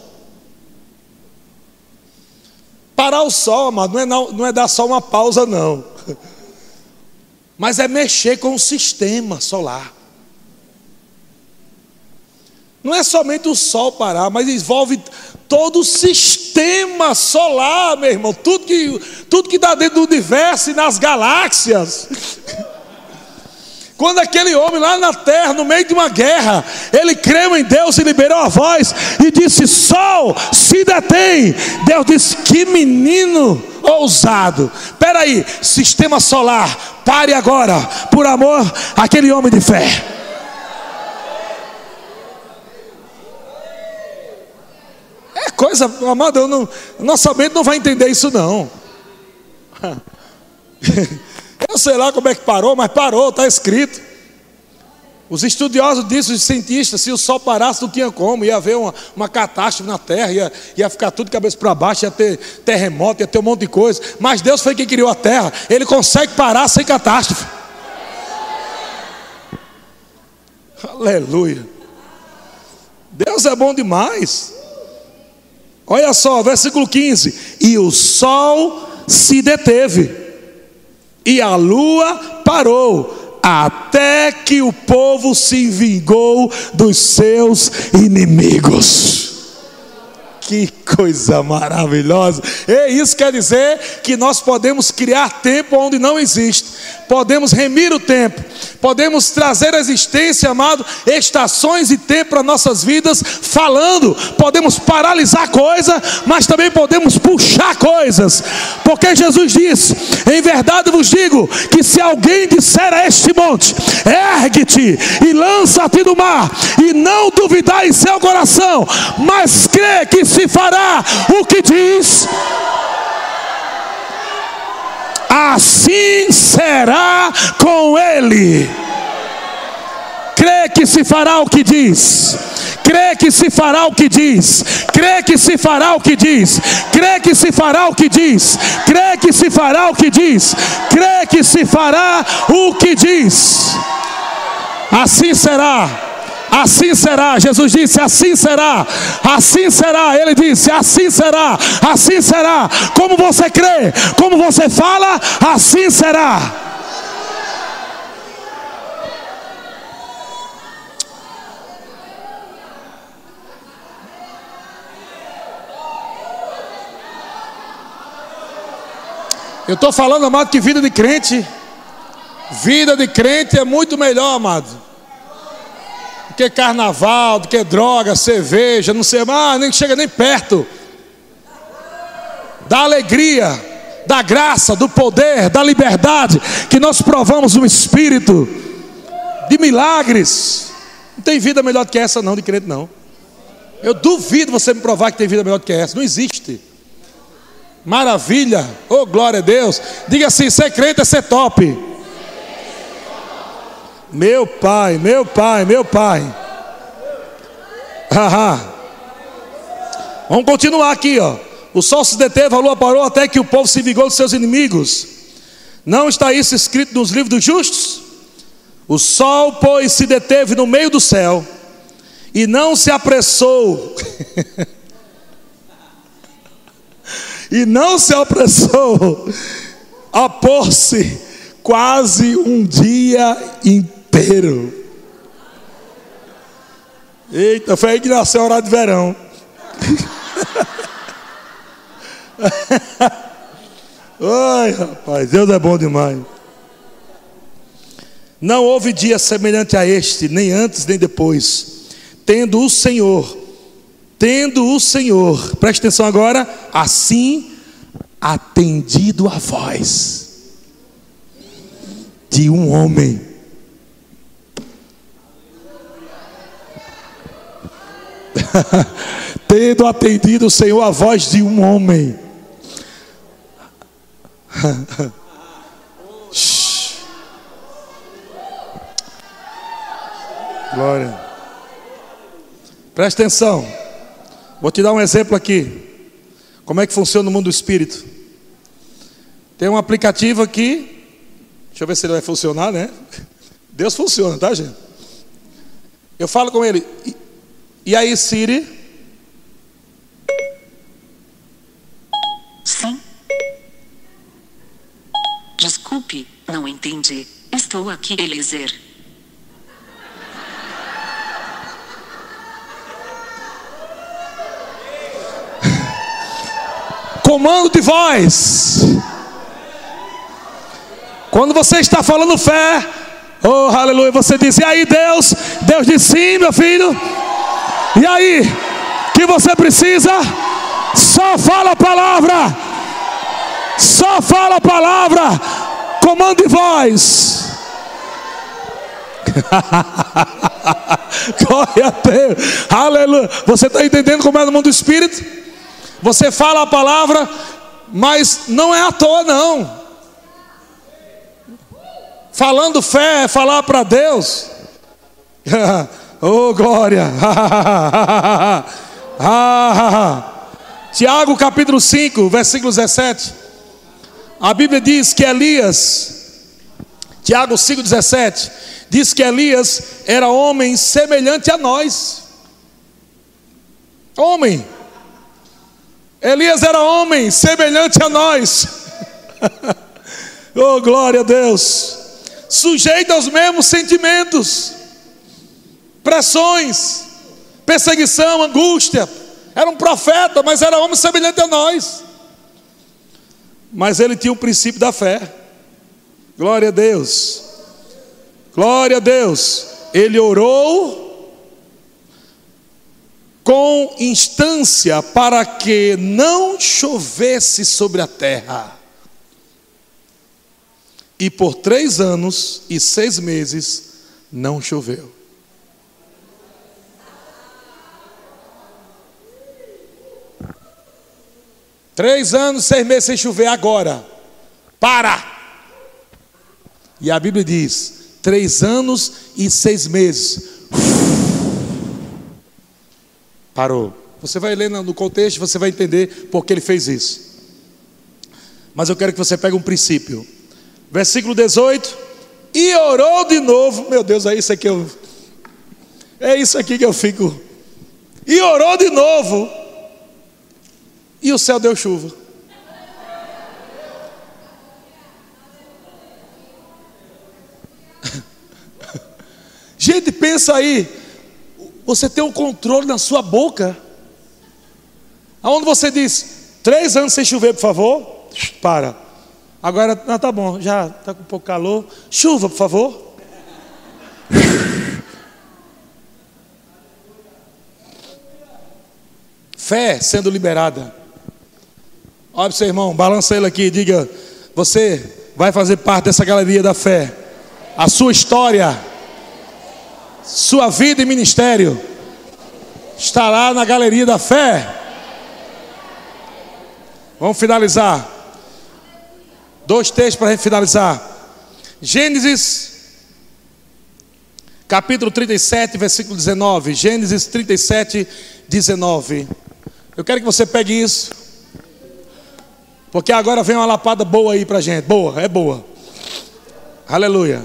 Parar o sol, amado, não é, não, não é dar só uma pausa, não. Mas é mexer com o sistema solar. Não é somente o sol parar, mas envolve todo o sistema solar, meu irmão. Tudo que, tudo que dá dentro do universo e nas galáxias. Quando aquele homem lá na terra, no meio de uma guerra, ele creu em Deus e liberou a voz e disse: Sol, se detém. Deus disse: Que menino ousado. Espera aí, sistema solar, pare agora, por amor àquele homem de fé. É coisa, amado, eu não, nossa mente não vai entender isso não. Eu sei lá como é que parou, mas parou, está escrito. Os estudiosos dizem, os cientistas, se o sol parasse, não tinha como, ia haver uma, uma catástrofe na terra, ia, ia ficar tudo cabeça para baixo, ia ter terremoto, ia ter um monte de coisa. Mas Deus foi quem criou a terra, Ele consegue parar sem catástrofe. Aleluia. Deus é bom demais. Olha só, versículo 15: E o sol se deteve e a lua parou, até que o povo se vingou dos seus inimigos. Que coisa maravilhosa! E isso quer dizer que nós podemos criar tempo onde não existe, podemos remir o tempo, podemos trazer à existência, amado, estações e tempo para nossas vidas, falando, podemos paralisar coisas, mas também podemos puxar coisas, porque Jesus disse: Em verdade vos digo que se alguém disser a este monte, ergue-te e lança-te no mar, e não duvidar em seu coração, mas crê que se fará o que diz, assim será com ele. Crê que se fará o que diz. Crê que se fará o que diz. Crê que se fará o que diz. Crê que se fará o que diz. Crê que se fará o que diz. Crê que se fará o que diz. Assim será. Assim será. Jesus disse: Assim será. Assim será. Ele disse: Assim será. Assim será. Como você crê, como você fala, assim será. Eu estou falando, amado, que vida de crente, vida de crente é muito melhor, amado do que carnaval, do que droga, cerveja, não sei mais, nem chega nem perto. Da alegria, da graça, do poder, da liberdade que nós provamos no Espírito, de milagres. Não tem vida melhor do que essa, não, de crente, não. Eu duvido você me provar que tem vida melhor do que essa. Não existe. Maravilha, oh glória a Deus. Diga assim: ser crente é ser top. Meu pai, meu pai, meu pai. Vamos continuar aqui, ó. O sol se deteve, a lua parou até que o povo se vingou dos seus inimigos. Não está isso escrito nos livros dos justos? O sol, pois, se deteve no meio do céu e não se apressou. e não se apressou a pôr-se quase um dia inteiro. Eita, foi aí que nasceu a hora de verão. Ai, rapaz, Deus é bom demais. Não houve dia semelhante a este, nem antes nem depois, tendo o Senhor, tendo o Senhor, preste atenção agora, assim atendido a voz de um homem. tendo atendido o Senhor a voz de um homem. Glória. Presta atenção. Vou te dar um exemplo aqui. Como é que funciona o mundo do espírito? Tem um aplicativo aqui. Deixa eu ver se ele vai funcionar, né? Deus funciona, tá, gente? Eu falo com ele. E aí, Siri? Sim. Desculpe, não entendi. Estou aqui, Eliezer. comando de voz. Quando você está falando fé, oh aleluia, você diz: E aí, Deus? Deus diz: Sim, meu filho. E aí, que você precisa? Só fala a palavra. Só fala a palavra. Comando de voz. Glória a Deus. Aleluia. Você está entendendo como é no mundo do espírito? Você fala a palavra, mas não é à toa, não. Falando fé é falar para Deus. oh, glória. Tiago capítulo 5, versículo 17. A Bíblia diz que Elias, Tiago 5,17, diz que Elias era homem semelhante a nós. Homem. Elias era homem semelhante a nós. oh, glória a Deus. Sujeito aos mesmos sentimentos, pressões, perseguição, angústia. Era um profeta, mas era homem semelhante a nós. Mas ele tinha o princípio da fé. Glória a Deus. Glória a Deus. Ele orou com instância para que não chovesse sobre a terra. E por três anos e seis meses não choveu. Três anos, seis meses sem chover, agora. Para! E a Bíblia diz: três anos e seis meses. Parou. Você vai ler no contexto, você vai entender por que ele fez isso. Mas eu quero que você pegue um princípio. Versículo 18. E orou de novo. Meu Deus, é isso aqui eu. É isso aqui que eu fico. E orou de novo. E o céu deu chuva. Gente, pensa aí. Você tem um controle na sua boca. Aonde você diz, três anos sem chover, por favor? Para. Agora, não, tá bom, já está com um pouco calor. Chuva, por favor. Fé sendo liberada. Olha para seu irmão, balança ele aqui diga: Você vai fazer parte dessa galeria da fé. A sua história sua vida e ministério estará na galeria da fé. Vamos finalizar. Dois textos para a gente finalizar. Gênesis capítulo 37, versículo 19. Gênesis 37, 19. Eu quero que você pegue isso. Porque agora vem uma lapada boa aí pra gente. Boa, é boa. Aleluia.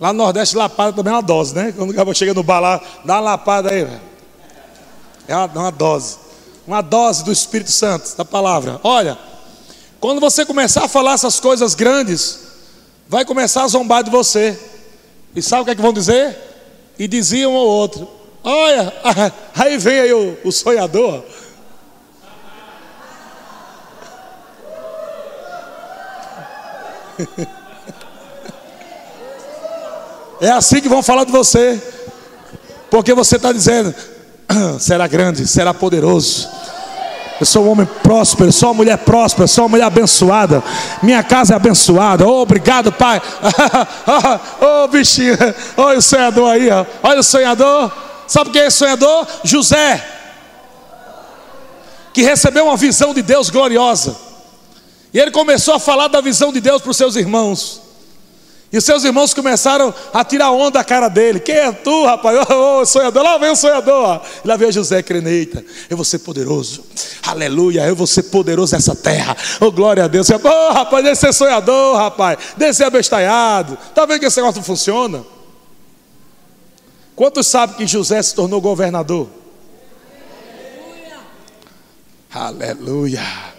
Lá no Nordeste, lapada também é uma dose, né? Quando o cara chega no bar lá, dá uma lapada aí, velho. É uma, uma dose. Uma dose do Espírito Santo, da palavra. Olha, quando você começar a falar essas coisas grandes, vai começar a zombar de você. E sabe o que é que vão dizer? E diziam um ao outro: Olha, aí vem aí o, o sonhador. É assim que vão falar de você, porque você está dizendo: será grande, será poderoso. Eu sou um homem próspero, sou uma mulher próspera, sou uma mulher abençoada. Minha casa é abençoada. Oh, obrigado, Pai. oh, bichinho. Olha o sonhador aí, ó. olha o sonhador. Sabe quem é esse sonhador? José, que recebeu uma visão de Deus gloriosa. E ele começou a falar da visão de Deus para os seus irmãos. E os seus irmãos começaram a tirar onda da cara dele. Quem é tu, rapaz? Ô, oh, sonhador, lá vem o sonhador. E lá vem José Creneita. Eu vou ser poderoso. Aleluia, eu vou ser poderoso nessa terra. Oh, glória a Deus. Ô, oh, rapaz, deve ser sonhador, rapaz. Deve ser abestalhado. Está vendo que esse negócio não funciona? Quantos sabem que José se tornou governador? Aleluia. Aleluia.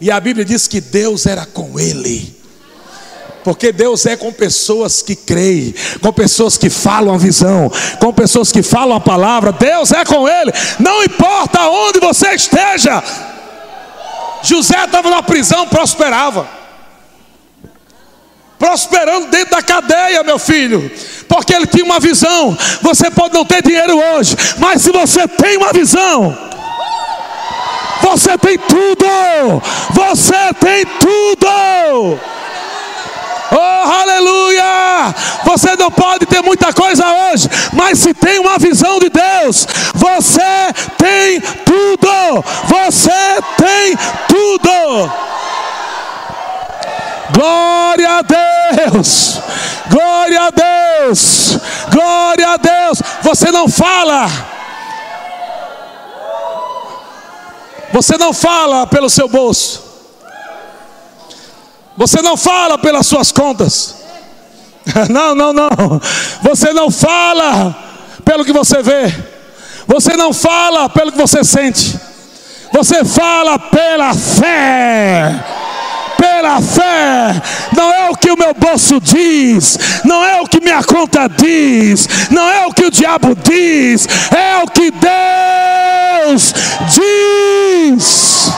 E a Bíblia diz que Deus era com ele. Porque Deus é com pessoas que creem, com pessoas que falam a visão, com pessoas que falam a palavra. Deus é com ele, não importa onde você esteja. José estava na prisão, prosperava. Prosperando dentro da cadeia, meu filho, porque ele tinha uma visão. Você pode não ter dinheiro hoje, mas se você tem uma visão, você tem tudo. Você tem tudo. Oh, aleluia! Você não pode ter muita coisa hoje, mas se tem uma visão de Deus, você tem tudo. Você tem tudo. Glória a Deus! Glória a Deus! Glória a Deus! Você não fala. Você não fala pelo seu bolso. Você não fala pelas suas contas. Não, não, não. Você não fala pelo que você vê. Você não fala pelo que você sente. Você fala pela fé. Pela fé, não é o que o meu bolso diz, não é o que minha conta diz, não é o que o diabo diz, é o que Deus diz.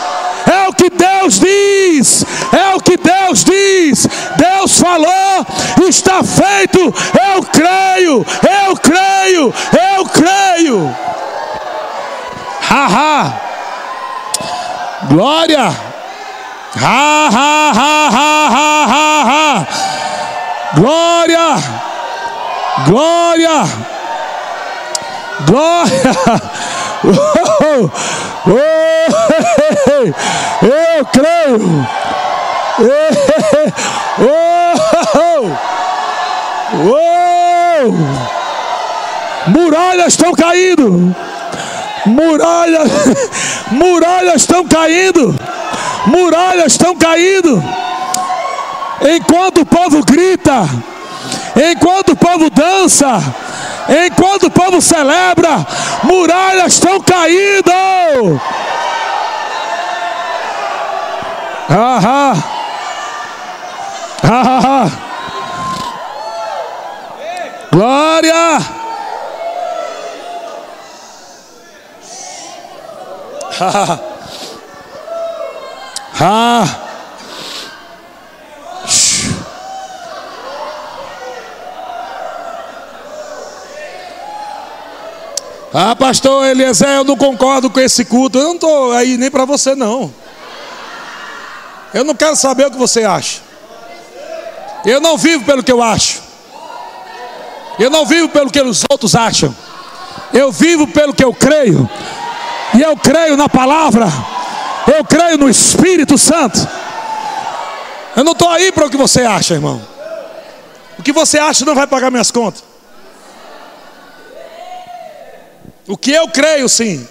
É o que Deus diz. É o que Deus diz. Deus falou, está feito. Eu creio, eu creio, eu creio. Haha. Glória. Ha, ha, ha, ha, ha, ha, ha. Glória. Glória. Glória. Oh, oh, eu creio. Oh, oh, muralhas estão caindo. Muralhas, muralhas estão caindo. Muralhas estão caindo. Enquanto o povo grita, enquanto o povo dança, Enquanto o povo celebra, muralhas estão caindo. Ah, ah. Ah, ah. Glória. Ah. Ah. Ah, pastor Eliezer, eu não concordo com esse culto. Eu não estou aí nem para você, não. Eu não quero saber o que você acha. Eu não vivo pelo que eu acho. Eu não vivo pelo que os outros acham. Eu vivo pelo que eu creio. E eu creio na palavra. Eu creio no Espírito Santo. Eu não estou aí para o que você acha, irmão. O que você acha não vai pagar minhas contas. O que eu creio, sim.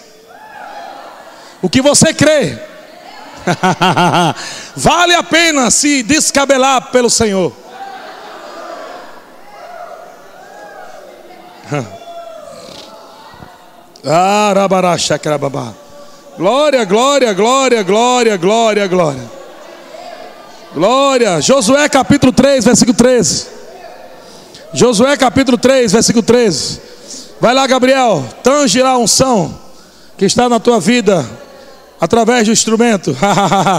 O que você crê. vale a pena se descabelar pelo Senhor. Glória, glória, glória, glória, glória, glória. Glória. Josué capítulo 3, versículo 13. Josué capítulo 3, versículo 13. Vai lá, Gabriel, tange lá a unção que está na tua vida através do instrumento.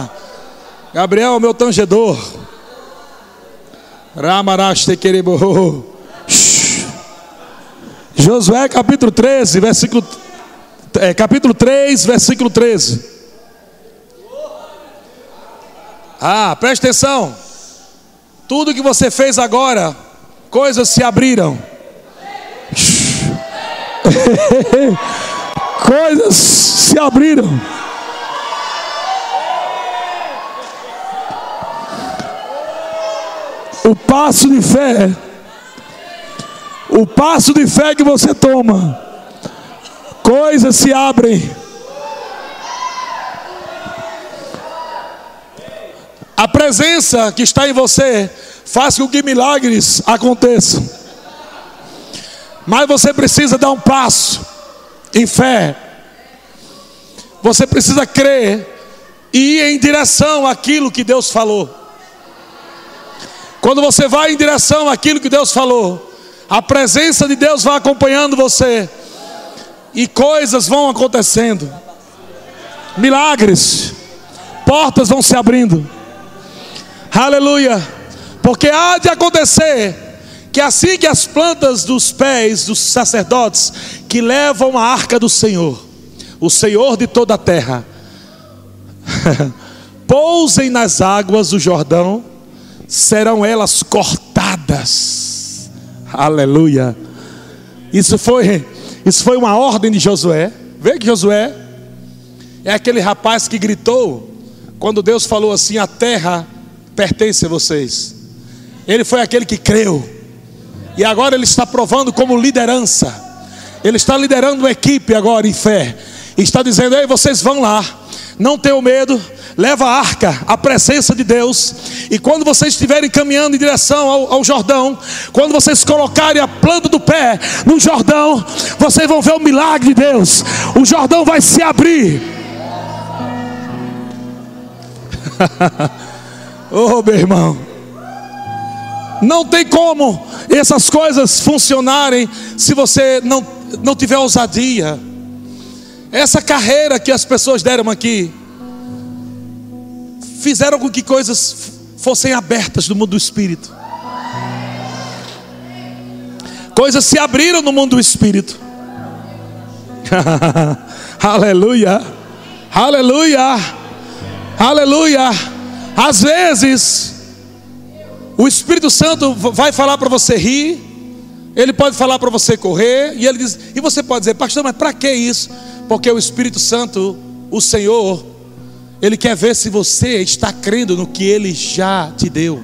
Gabriel meu tangedor. Josué capítulo 13, versículo é, capítulo 3, versículo 13. Ah, preste atenção. Tudo que você fez agora, coisas se abriram. coisas se abriram. O passo de fé, o passo de fé que você toma, coisas se abrem. A presença que está em você faz com que milagres aconteçam. Mas você precisa dar um passo em fé. Você precisa crer e ir em direção àquilo que Deus falou. Quando você vai em direção àquilo que Deus falou, a presença de Deus vai acompanhando você e coisas vão acontecendo. Milagres, portas vão se abrindo. Aleluia. Porque há de acontecer que assim que as plantas dos pés dos sacerdotes que levam a arca do Senhor, o Senhor de toda a terra, pousem nas águas do Jordão, serão elas cortadas. Aleluia. Isso foi, isso foi uma ordem de Josué. Vê que Josué é aquele rapaz que gritou quando Deus falou assim: a terra pertence a vocês. Ele foi aquele que creu. E agora ele está provando como liderança. Ele está liderando uma equipe agora em fé. E está dizendo: Ei, vocês vão lá. Não tenham medo. Leva a arca, a presença de Deus. E quando vocês estiverem caminhando em direção ao, ao Jordão, quando vocês colocarem a planta do pé no Jordão, vocês vão ver o milagre de Deus. O Jordão vai se abrir. Oh, meu irmão. Não tem como essas coisas funcionarem se você não, não tiver ousadia. Essa carreira que as pessoas deram aqui fizeram com que coisas fossem abertas no mundo do espírito. Coisas se abriram no mundo do espírito. Aleluia. Aleluia. Aleluia. Às vezes, o Espírito Santo vai falar para você rir, ele pode falar para você correr, e ele diz, e você pode dizer, pastor, mas para que isso? Porque o Espírito Santo, o Senhor, ele quer ver se você está crendo no que ele já te deu.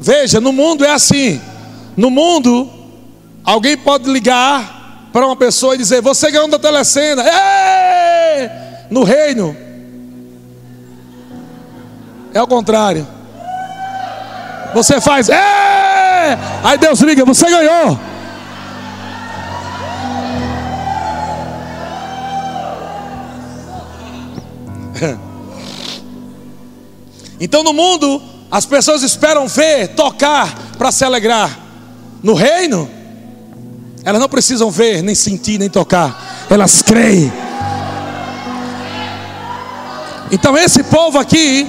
Veja, no mundo é assim. No mundo, alguém pode ligar para uma pessoa e dizer: Você ganhou da telecena, Ei! no reino. É o contrário. Você faz, Ei! aí Deus liga: Você ganhou. Então no mundo, as pessoas esperam ver, tocar para se alegrar. No reino, elas não precisam ver, nem sentir, nem tocar. Elas creem. Então esse povo aqui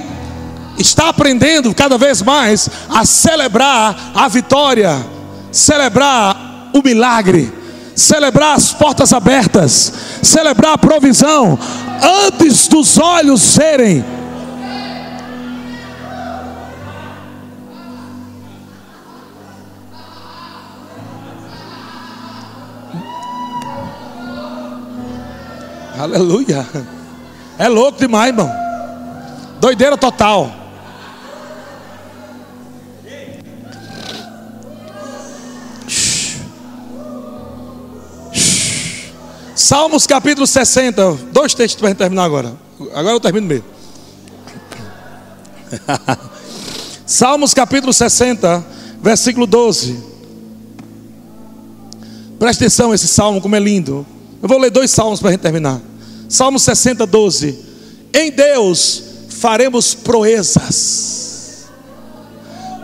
está aprendendo cada vez mais a celebrar a vitória, celebrar o milagre, celebrar as portas abertas, celebrar a provisão antes dos olhos serem Aleluia. É louco demais, irmão. Doideira total. Salmos capítulo 60, dois textos para terminar agora. Agora eu termino mesmo. Salmos capítulo 60, versículo 12. Presta atenção esse salmo, como é lindo. Eu vou ler dois salmos para a gente terminar. Salmo 60, 12. Em Deus faremos proezas,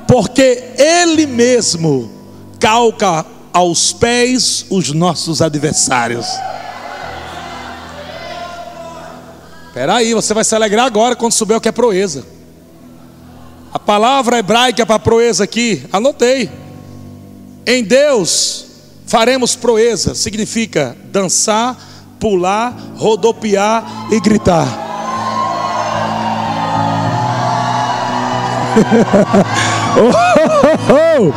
porque Ele mesmo calca aos pés os nossos adversários. Espera aí, você vai se alegrar agora quando souber o que é proeza. A palavra hebraica para proeza aqui, anotei. Em Deus faremos proeza, significa dançar, pular, rodopiar e gritar. oh, oh, oh.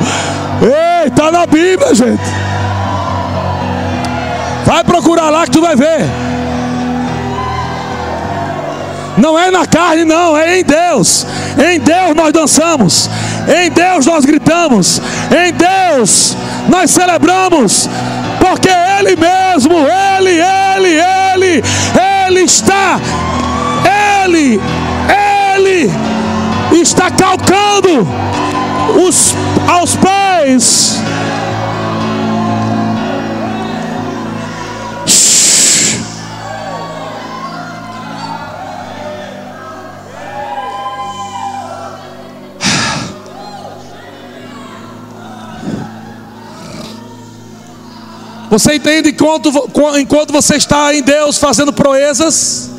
Ei, tá na Bíblia, gente. Vai procurar lá que tu vai ver. Não é na carne, não, é em Deus. Em Deus nós dançamos. Em Deus nós gritamos. Em Deus nós celebramos. Porque Ele mesmo, Ele, Ele, Ele, Ele está. Ele, Ele está calcando os, aos pés Você entende enquanto, enquanto você está em Deus fazendo proezas?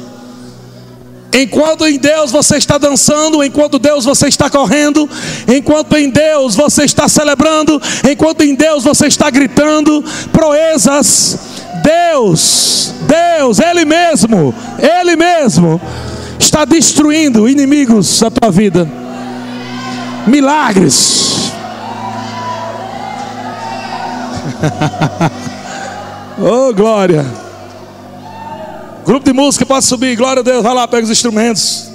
Enquanto em Deus você está dançando, enquanto Deus você está correndo, enquanto em Deus você está celebrando, enquanto em Deus você está gritando, proezas, Deus, Deus, Ele mesmo, Ele mesmo, está destruindo inimigos da tua vida, milagres. Oh, glória. Grupo de música pode subir, glória a Deus. Vai lá, pega os instrumentos.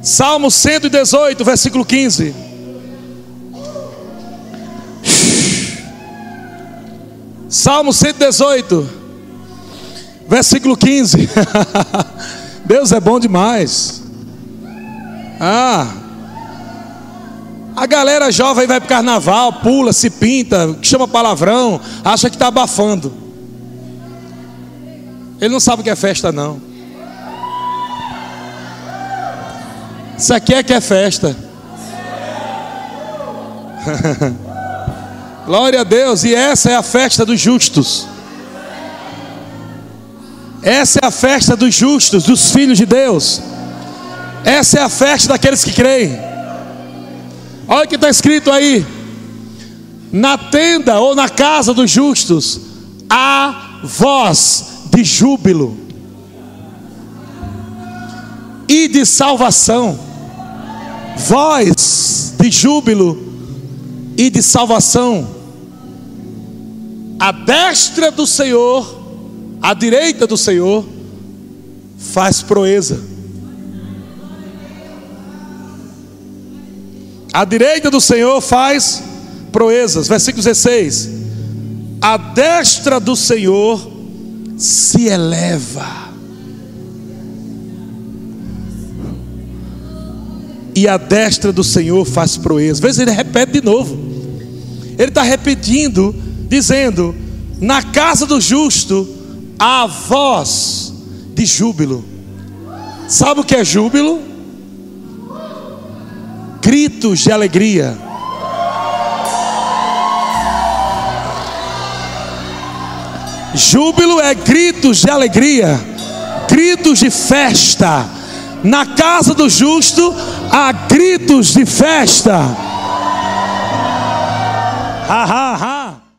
Salmo 118, versículo 15. Salmo 118, versículo 15. Deus é bom demais. Ah, a galera jovem vai para o carnaval, pula, se pinta, chama palavrão, acha que está abafando. Ele não sabe o que é festa, não. Isso aqui é que é festa. Glória a Deus, e essa é a festa dos justos. Essa é a festa dos justos, dos filhos de Deus. Essa é a festa daqueles que creem. Olha o que está escrito aí: na tenda ou na casa dos justos, há voz de júbilo e de salvação. Voz de júbilo e de salvação. A destra do Senhor, a direita do Senhor, faz proeza. A direita do Senhor faz proezas. Versículo 16. A destra do Senhor se eleva. E a destra do Senhor faz proezas. Veja, ele repete de novo. Ele está repetindo, dizendo: Na casa do justo há voz de júbilo. Sabe o que é júbilo? Gritos de alegria. Júbilo é gritos de alegria, gritos de festa. Na casa do justo há gritos de festa. Ha, ha, ha.